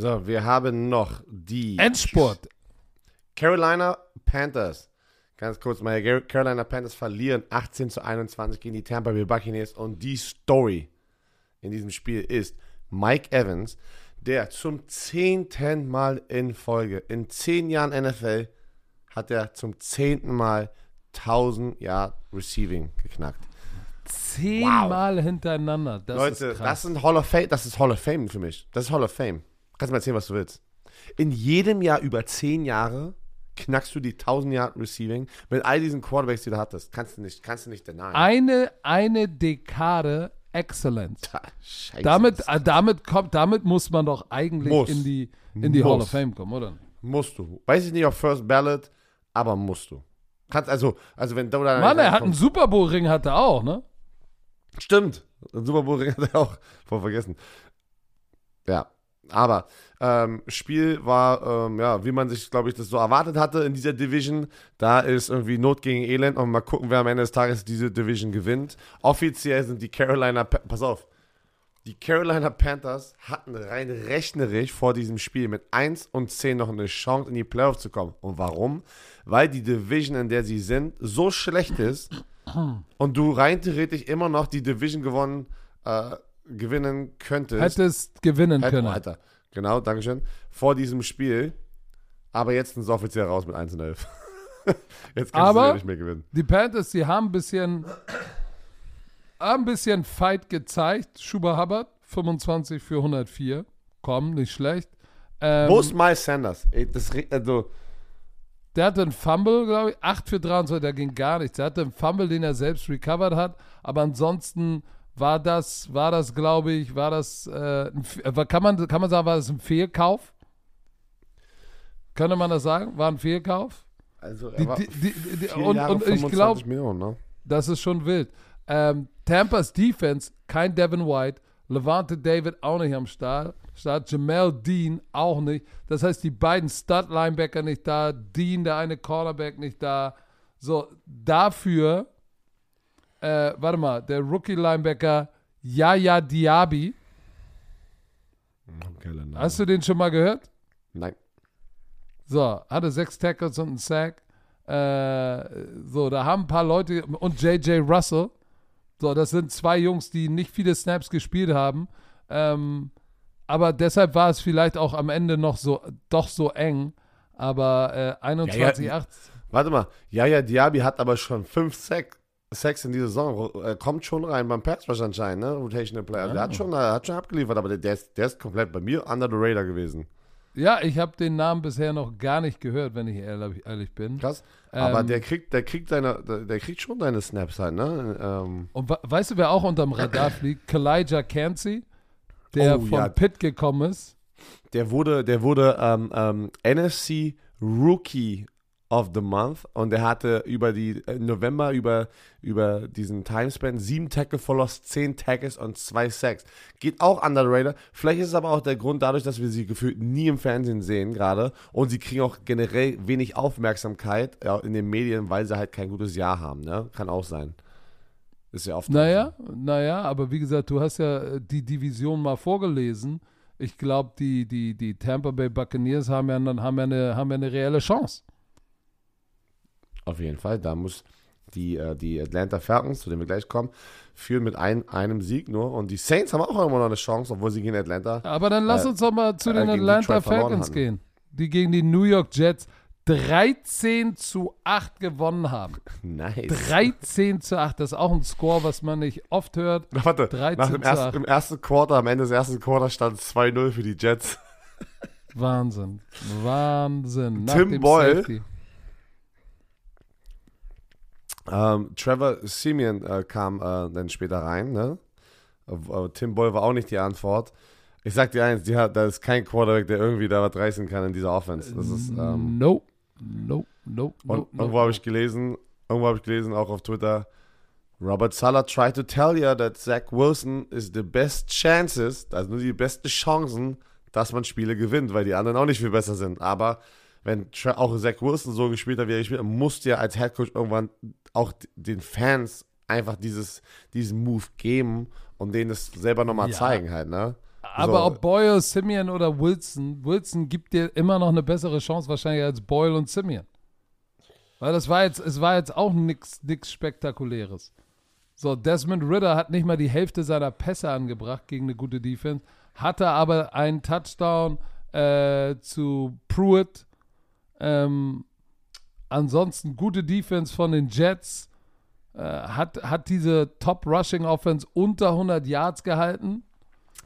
So, wir haben noch die Endspurt. Carolina Panthers. Ganz kurz mal, Carolina Panthers verlieren 18 zu 21 gegen die Tampa Bay Buccaneers und die Story in diesem Spiel ist Mike Evans, der zum zehnten Mal in Folge, in zehn Jahren NFL, hat er zum zehnten Mal 1000 Yard Receiving geknackt. Zehnmal hintereinander. Das Leute, das sind Hall of Fame, das ist Hall of Fame für mich. Das ist Hall of Fame. Kannst du mir erzählen, was du willst. In jedem Jahr über zehn Jahre knackst du die 1000 Yard Receiving mit all diesen Quarterbacks, die du hattest. Kannst du nicht, kannst du nicht denyen. eine, eine Dekade Excellence. [laughs] Ah, Scheiße. Damit, äh, damit, kommt, damit muss man doch eigentlich Muss. in die, in die Hall of Fame kommen, oder? musst du. Weiß ich nicht auf First Ballot, aber musst du. Kannst also, also wenn du da Mann, er hat einen Super Bowl-Ring, hat er auch, ne? Stimmt. Ein Super Bowl Ring hat er auch voll vergessen. Ja. Aber ähm, Spiel war, ähm, ja, wie man sich, glaube ich, das so erwartet hatte in dieser Division. Da ist irgendwie Not gegen Elend und mal gucken, wer am Ende des Tages diese Division gewinnt. Offiziell sind die Carolina, Pa- pass auf, die Carolina Panthers hatten rein rechnerisch vor diesem Spiel mit 1 und 10 noch eine Chance in die Playoffs zu kommen. Und warum? Weil die Division, in der sie sind, so schlecht ist und du rein theoretisch immer noch die Division gewonnen, äh, gewinnen könntest. Hättest gewinnen Hätte- können. Alter, genau, Dankeschön. Vor diesem Spiel. Aber jetzt sind sie offiziell raus mit 1 und 11. jetzt kannst du Aber- ja nicht mehr gewinnen. Die Panthers, die haben ein bisschen, haben ein bisschen Fight gezeigt. Schuber Hubbard, 25 für 104. Komm, nicht schlecht. Ähm, Wo ist Miles Sanders? Ey, das, also, Der hatte einen Fumble, glaube ich, 8 für 23, da ging gar nichts. Der hatte einen Fumble, den er selbst recovered hat, aber ansonsten war das, war das, glaube ich, war das, äh, äh, kann, man, kann man sagen, war das ein Fehlkauf? Könnte man das sagen? War ein Fehlkauf? also er war die, die, die, vier und, Jahre, und ich 25 glaube, ne? das ist schon wild. Ähm, Tampas Defense, kein Devin White, Levante David auch nicht am Start, Start Jamel Dean auch nicht. Das heißt, die beiden Stud-Linebacker nicht da, Dean, der eine Cornerback nicht da. So, dafür, äh, warte mal, der Rookie-Linebacker Yaya Diaby, Name. hast du den schon mal gehört? Nein. So, hatte sechs Tackles und einen Sack. Äh, so, da haben ein paar Leute und JJ Russell. So, das sind zwei Jungs, die nicht viele Snaps gespielt haben. Ähm, aber deshalb war es vielleicht auch am Ende noch so, doch so eng. Aber äh, 21-8. Warte mal, Yaya Diaby hat aber schon 5 Sack, Sacks in dieser Saison. Er kommt schon rein beim Pass Rush anscheinend, ne? Rotational Player. Der hat schon, er hat schon abgeliefert, aber der, der, ist, der ist komplett bei mir under the radar gewesen. Ja, ich habe den Namen bisher noch gar nicht gehört, wenn ich ehrlich, bin. Krass. aber Ähm, der kriegt, der kriegt seine, der, kriegt schon seine Snaps halt, ne? Ähm, Und we- weißt du, wer auch unterm Radar [clears throat] fliegt? Kalijah Cansey, der Oh, von ja. Pitt gekommen ist. der wurde, der wurde ähm, ähm, NFC Rookie of the Month und der hatte über die äh, November über, über diesen Timespan sieben Tackle for Loss, zehn Tackles und zwei Sacks. Geht auch under the radar. Vielleicht ist es aber auch der Grund dadurch, dass wir sie gefühlt nie im Fernsehen sehen gerade und sie kriegen auch generell wenig Aufmerksamkeit ja, in den Medien, weil sie halt kein gutes Jahr haben. Ne? Kann auch sein. Ist ja oft. Naja, naja, aber wie gesagt, du hast ja äh, die Division mal vorgelesen. Ich glaube, die, die, die Tampa Bay Buccaneers haben ja, haben, ja eine, haben ja eine reelle Chance. Auf jeden Fall, da muss die, äh, die Atlanta Falcons, zu denen wir gleich kommen, führen mit ein, einem Sieg nur. Und die Saints haben auch immer noch eine Chance, obwohl sie gegen Atlanta. Aber dann lass Äh, uns doch mal zu äh, den Atlanta Falcons gehen, die gegen die New York Jets 13 zu 8 gewonnen haben. [laughs] Nice. 13 zu 8, das ist auch ein Score, was man nicht oft hört. [laughs] Warte, 13 nach dem ersten, im ersten Quarter, am Ende des ersten Quarters stand es 2-0 für die Jets. Wahnsinn. Wahnsinn. Nach Tim Boyle. Safety. Ähm, Trevor Simeon äh, kam äh, dann später rein. Ne? Tim Boyle war auch nicht die Antwort. Ich sag dir eins, die hat, da ist kein Quarterback, der irgendwie da was reißen kann in dieser Offense. Das ist, ähm, Nope. Nope. Nope. Und nope, irgendwo habe ich gelesen, irgendwo habe ich gelesen, auch auf Twitter, Robert Sala tried to tell you that Zach Wilson is the best chances, also nur die besten Chancen, dass man Spiele gewinnt, weil die anderen auch nicht viel besser sind. Aber wenn auch Zach Wilson so gespielt hat, wie er gespielt hat, musst du ja als Headcoach irgendwann auch den Fans einfach dieses, diesen Move geben und denen das selber nochmal Ja. zeigen halt, ne? Aber So. ob Boyle, Simeon oder Wilson, Wilson gibt dir immer noch eine bessere Chance wahrscheinlich als Boyle und Simeon. Weil das war jetzt, es war jetzt auch nichts nix Spektakuläres. So, Desmond Ritter hat nicht mal die Hälfte seiner Pässe angebracht gegen eine gute Defense, hatte aber einen Touchdown äh, zu Pruitt. Ähm, ansonsten gute Defense von den Jets. Äh, hat, hat diese Top-Rushing-Offense unter 100 Yards gehalten.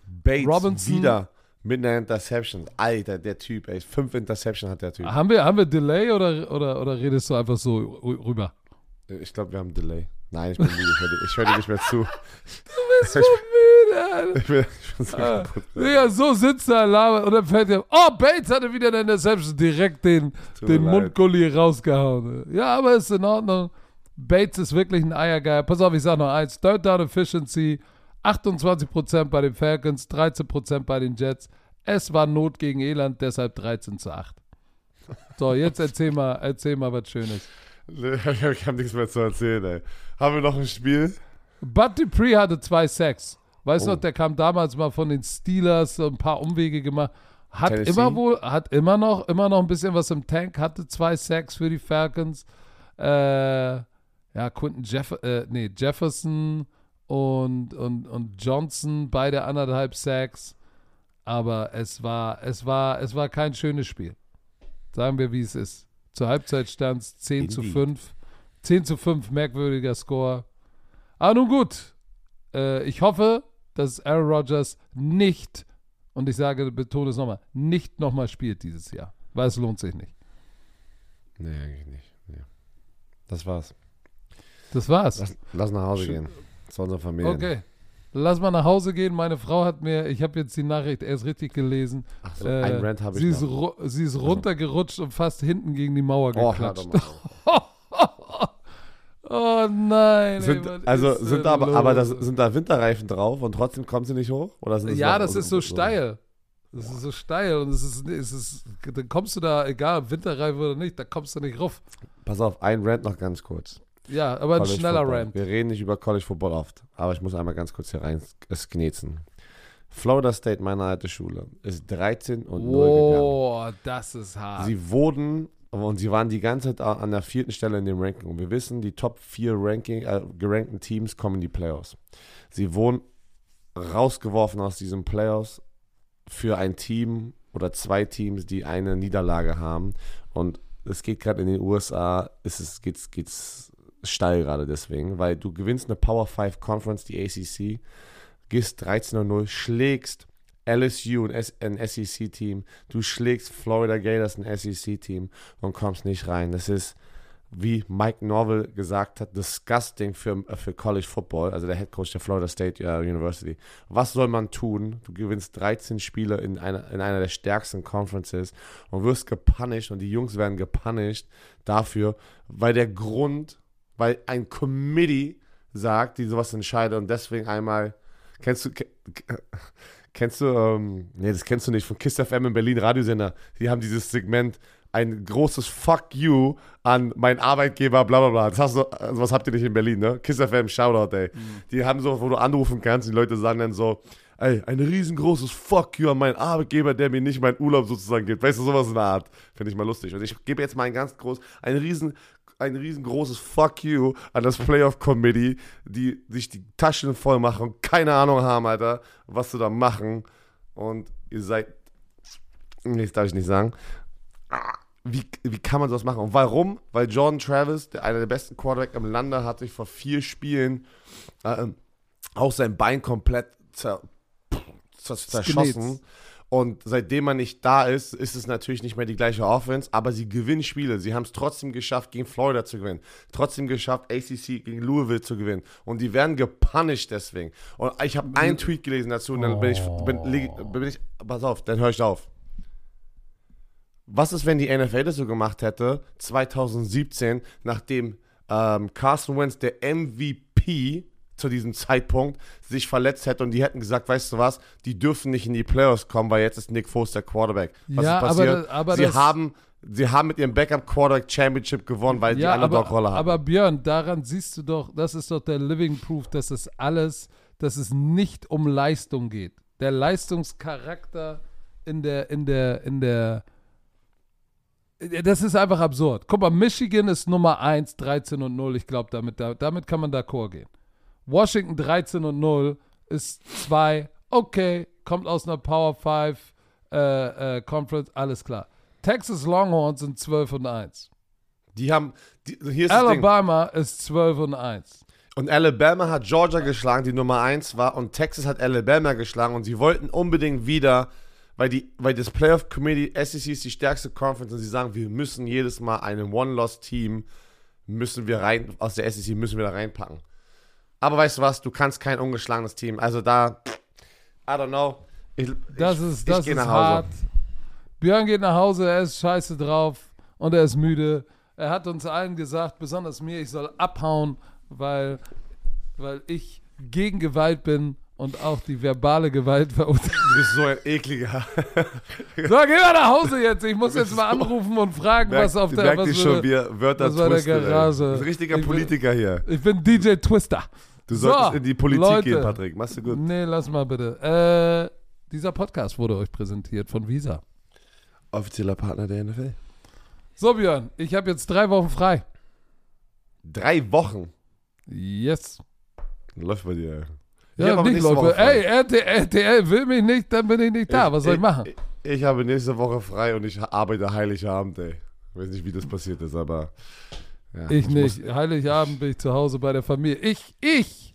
Bates Robinson- wieder mit einer Interception. Alter, der Typ, ey. Fünf Interception hat der Typ. Haben wir, haben wir Delay oder, oder, oder redest du einfach so rü- rüber? Ich glaube, wir haben Delay. Nein, ich bin müde. Ich höre dir, ich hör dir nicht mehr zu. [laughs] Du bist so. [laughs] Ich bin, ich bin so Ah. kaputt. Ja, so sitzt er, labert und dann fällt dir, oh, Bates hatte wieder eine Interception, direkt den, Tut den. Mundgulli rausgehauen. Ja, aber ist in Ordnung. Bates ist wirklich ein Eiergeier. Pass auf, ich sag noch eins. Third Down Efficiency, 28% bei den Falcons, 13% bei den Jets. Es war Not gegen Elend, deshalb 13 zu 8. So, jetzt erzähl mal, erzähl mal was Schönes. [laughs] Ich habe hab nichts mehr zu erzählen, ey. Haben wir noch ein Spiel? Bud Dupree hatte zwei Sacks. Weißt du Oh. noch, der kam damals mal von den Steelers, so ein paar Umwege gemacht. Hat Tennessee? immer wohl, hat immer noch, immer noch ein bisschen was im Tank, hatte zwei Sacks für die Falcons. Äh, ja, Quinton Jeff, äh, nee, Jefferson und, und, und Johnson, beide anderthalb Sacks. Aber es war, es war, es war kein schönes Spiel. Sagen wir, wie es ist. Zur Halbzeit stand es 10 zu Indeed. 5. 10 zu 5, merkwürdiger Score. Aber nun gut. Äh, ich hoffe, dass Aaron Rodgers nicht, und ich sage, betone es nochmal, nicht nochmal spielt dieses Jahr. Weil es lohnt sich nicht. Nee, eigentlich nicht. Nee. Das war's. Das war's. Lass, lass nach Hause Schön. gehen. Zu unserer Familie. Okay. Lass mal nach Hause gehen. Meine Frau hat mir, ich habe jetzt die Nachricht erst richtig gelesen. Ach so, Äh, ein Rant habe ich sie, ist noch. sie ist runtergerutscht und fast hinten gegen die Mauer Oh, geklatscht. auf. [laughs] Oh nein. ey, Sind, was also sind da aber, aber das, sind da Winterreifen drauf und trotzdem kommen sie nicht hoch? Oder sind ja, das ist so steil. Das ist so steil und es ist, es ist, dann kommst du da, egal ob Winterreifen oder nicht, da kommst du nicht rauf. Pass auf, ein Rant noch ganz kurz. Ja, aber ein College schneller Football. Rant. Wir reden nicht über College Football oft, aber ich muss einmal ganz kurz hier rein es knetzen. Florida State, meine alte Schule, ist 13 und 0 gegangen. Wow, das ist hart. Sie wurden und sie waren die ganze Zeit an der vierten Stelle in dem Ranking. Und wir wissen, die Top 4 Ranking, äh, gerankten Teams kommen in die Playoffs. Sie wurden rausgeworfen aus diesen Playoffs für ein Team oder zwei Teams, die eine Niederlage haben. Und es geht gerade in den USA, es ist, geht's, geht's steil gerade deswegen, weil du gewinnst eine Power 5 Conference, die ACC, gehst 13-0, schlägst LSU, ein, ein SEC-Team, du schlägst Florida Gators, ein SEC-Team und kommst nicht rein. Das ist, wie Mike Norville gesagt hat, disgusting für, für College Football, also der Head Coach der Florida State äh, University. Was soll man tun? Du gewinnst 13 Spiele in einer, in einer der stärksten Conferences und wirst gepunished und die Jungs werden gepunished dafür, weil der Grund, weil ein Committee sagt, die sowas entscheidet und deswegen einmal, kennst du, kennst du, ähm, nee, das kennst du nicht, von KISS FM in Berlin, Radiosender, die haben dieses Segment, ein großes Fuck you an meinen Arbeitgeber, bla bla bla. Das hast du, also was habt ihr nicht in Berlin, ne? KISS FM, Shoutout, ey. Die haben so, wo du anrufen kannst, die Leute sagen dann so, ey, ein riesengroßes Fuck you an meinen Arbeitgeber, der mir nicht meinen Urlaub sozusagen gibt. Weißt du, sowas in der Art. Finde ich mal lustig. Und ich gebe jetzt mal ein ganz groß, ein riesen, ein riesengroßes Fuck you an das Playoff Committee, die sich die Taschen voll machen und keine Ahnung haben, Alter, was sie da machen. Und ihr seid, nee, das darf ich nicht sagen. Wie, wie kann man sowas machen? Und warum? Weil Jordan Travis, der einer der besten Quarterback im Lande, hat sich vor vier Spielen äh, auch sein Bein komplett zer, zer, zerschossen. genäht. Und seitdem er nicht da ist, ist es natürlich nicht mehr die gleiche Offense, aber sie gewinnen Spiele. Sie haben es trotzdem geschafft, gegen Florida zu gewinnen. Trotzdem geschafft, ACC gegen Louisville zu gewinnen. Und die werden gepunished deswegen. Und ich habe einen Tweet gelesen dazu und dann bin ich, bin, leg- bin ich, pass auf, dann höre ich auf. Was ist, wenn die NFL das so gemacht hätte, 2017, nachdem ähm, Carson Wentz, der MVP zu diesem Zeitpunkt, sich verletzt hätte und die hätten gesagt, weißt du was, die dürfen nicht in die Playoffs kommen, weil jetzt ist Nick Foles der Quarterback. Was Ja, ist aber passiert? das- aber sie, haben, sie haben mit ihrem Backup Quarterback Championship gewonnen, weil die ja, aber, Underdog-Rolle haben. aber Björn, daran siehst du doch, das ist doch der Living Proof, dass es alles, dass es nicht um Leistung geht. Der Leistungscharakter in der, in der, in der, das ist einfach absurd. Guck mal, Michigan ist Nummer 1, 13 und 0. Ich glaube, damit, da- damit kann man d'accord gehen. Washington 13 und 0 ist 2, okay, kommt aus einer Power 5 äh, äh, Conference, alles klar. Texas Longhorns sind 12 und 1. die haben, die, hier ist. Alabama ist 12 und 1. Und Alabama hat Georgia geschlagen, die Nummer 1 war, und Texas hat Alabama geschlagen und sie wollten unbedingt wieder, weil, die, weil das Playoff Committee, SEC ist die stärkste Conference und sie sagen, wir müssen jedes Mal einem One-Loss-Team, müssen wir rein, aus der SEC müssen wir da reinpacken. Aber weißt du was, du kannst kein ungeschlagenes Team, also da, I don't know. Ich, Das ich, ist, ich das geh ist nach hart. Hause. Björn geht nach Hause, er ist scheiße drauf und er ist müde. Er hat uns allen gesagt, besonders mir, ich soll abhauen, weil, weil ich gegen Gewalt bin und auch die verbale Gewalt verurteile. Du bist so ein ekliger. [laughs] So, geh mal nach Hause jetzt. Ich muss jetzt mal anrufen und fragen, was auf der. Was schon, er Wörter was war der. Garage? Du bist ein richtiger Ich bin- Politiker hier. ich bin DJ Twister. Du solltest So, in die Politik Leute. gehen, Patrick. Machst du gut. Nee, lass mal bitte. Äh, dieser Podcast wurde euch präsentiert von Visa. Offizieller Partner der NFL. So, Björn, ich habe jetzt drei Wochen frei. Drei Wochen. Yes. Läuft bei dir. Ich Ja, nicht frei. Ey, RTL, RTL will mich nicht, dann bin ich nicht da. Was soll ich machen? Ich, ich habe nächste Woche frei und ich arbeite Heiligabend, ey. Ich weiß nicht, wie das passiert ist, aber. Ja, Ich muss- nicht. Heiligabend bin ich zu Hause bei der Familie. Ich, ich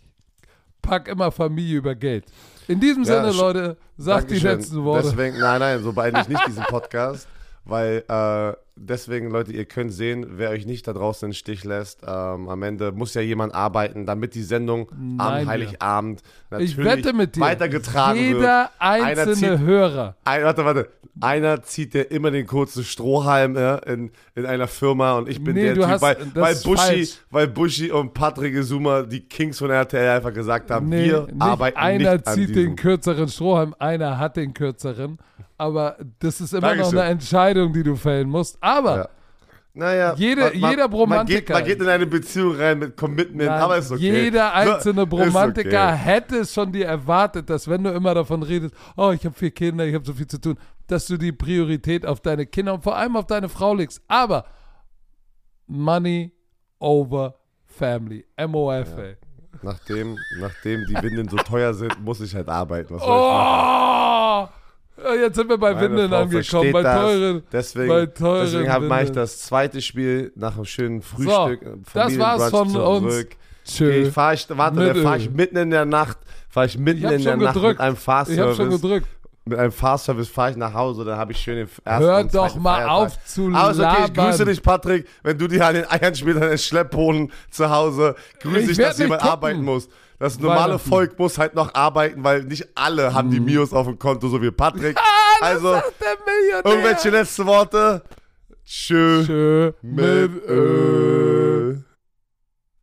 pack immer Familie über Geld. In diesem Ja, Sinne, Leute, sagt die letzten Worte. Deswegen, nein, nein, so beende ich nicht diesen [laughs] Podcast, weil äh, deswegen, Leute, ihr könnt sehen, wer euch nicht da draußen in den Stich lässt. Ähm, am Ende muss ja jemand arbeiten, damit die Sendung Nein, am Heiligabend natürlich ich wette mit dir, weitergetragen wird. jeder Einer einzelne zieht- Hörer. Ein, warte, warte. Einer zieht ja immer den kurzen Strohhalm ja, in, in einer Firma und ich bin Nee, der Typ, hast- weil, weil, Buschi, weil Buschi und Patrick Isuma, die Kings von RTL, einfach gesagt haben, Nee, wir nicht arbeiten einer nicht an zieht den kürzeren Strohhalm, einer hat den kürzeren. Aber das ist immer Dankeschön. noch eine Entscheidung, die du fällen musst. Aber Ja. Naja, Jede- jeder man geht, Bromantiker- man geht in eine Beziehung rein mit Commitment, Nein, aber ist okay. Jeder einzelne Bromantiker okay. hätte es schon dir erwartet, dass wenn du immer davon redest, oh, ich habe vier Kinder, ich habe so viel zu tun, dass du die Priorität auf deine Kinder und vor allem auf deine Frau legst. Aber Money over Family. MOF, ey. Nachdem, nachdem die Windeln so teuer sind, muss ich halt arbeiten. Was soll ich machen? Oh! Jetzt sind wir bei Meine Windeln Frau angekommen, bei teuren. Deswegen, bei teuren deswegen mache ich das zweite Spiel nach einem schönen Frühstück. äh, das war's von uns. zurück. Tschö. Okay, fahr ich, warte, dann fahre ich mitten in der Nacht, fahre ich mitten Ich in der Nacht gedrückt. mit einem Ich habe schon Fahrservice. gedrückt. Mit einem Fahrservice fahre ich nach Hause, dann habe ich schön den ersten Hör doch mal Feiertag. auf zu Aber ist okay, ich labern. grüße dich, Patrick. Wenn du dir an den Eiern später in den Schlepphoden zu Hause, grüße Ich ich, dass jemand gucken. arbeiten muss. Das normale. Mhm. Volk muss halt noch arbeiten, weil nicht alle haben die Mios auf dem Konto, so wie Patrick. [laughs] also, Der Millionär. irgendwelche letzte Worte? Tschö. Tschö. Mit Öl.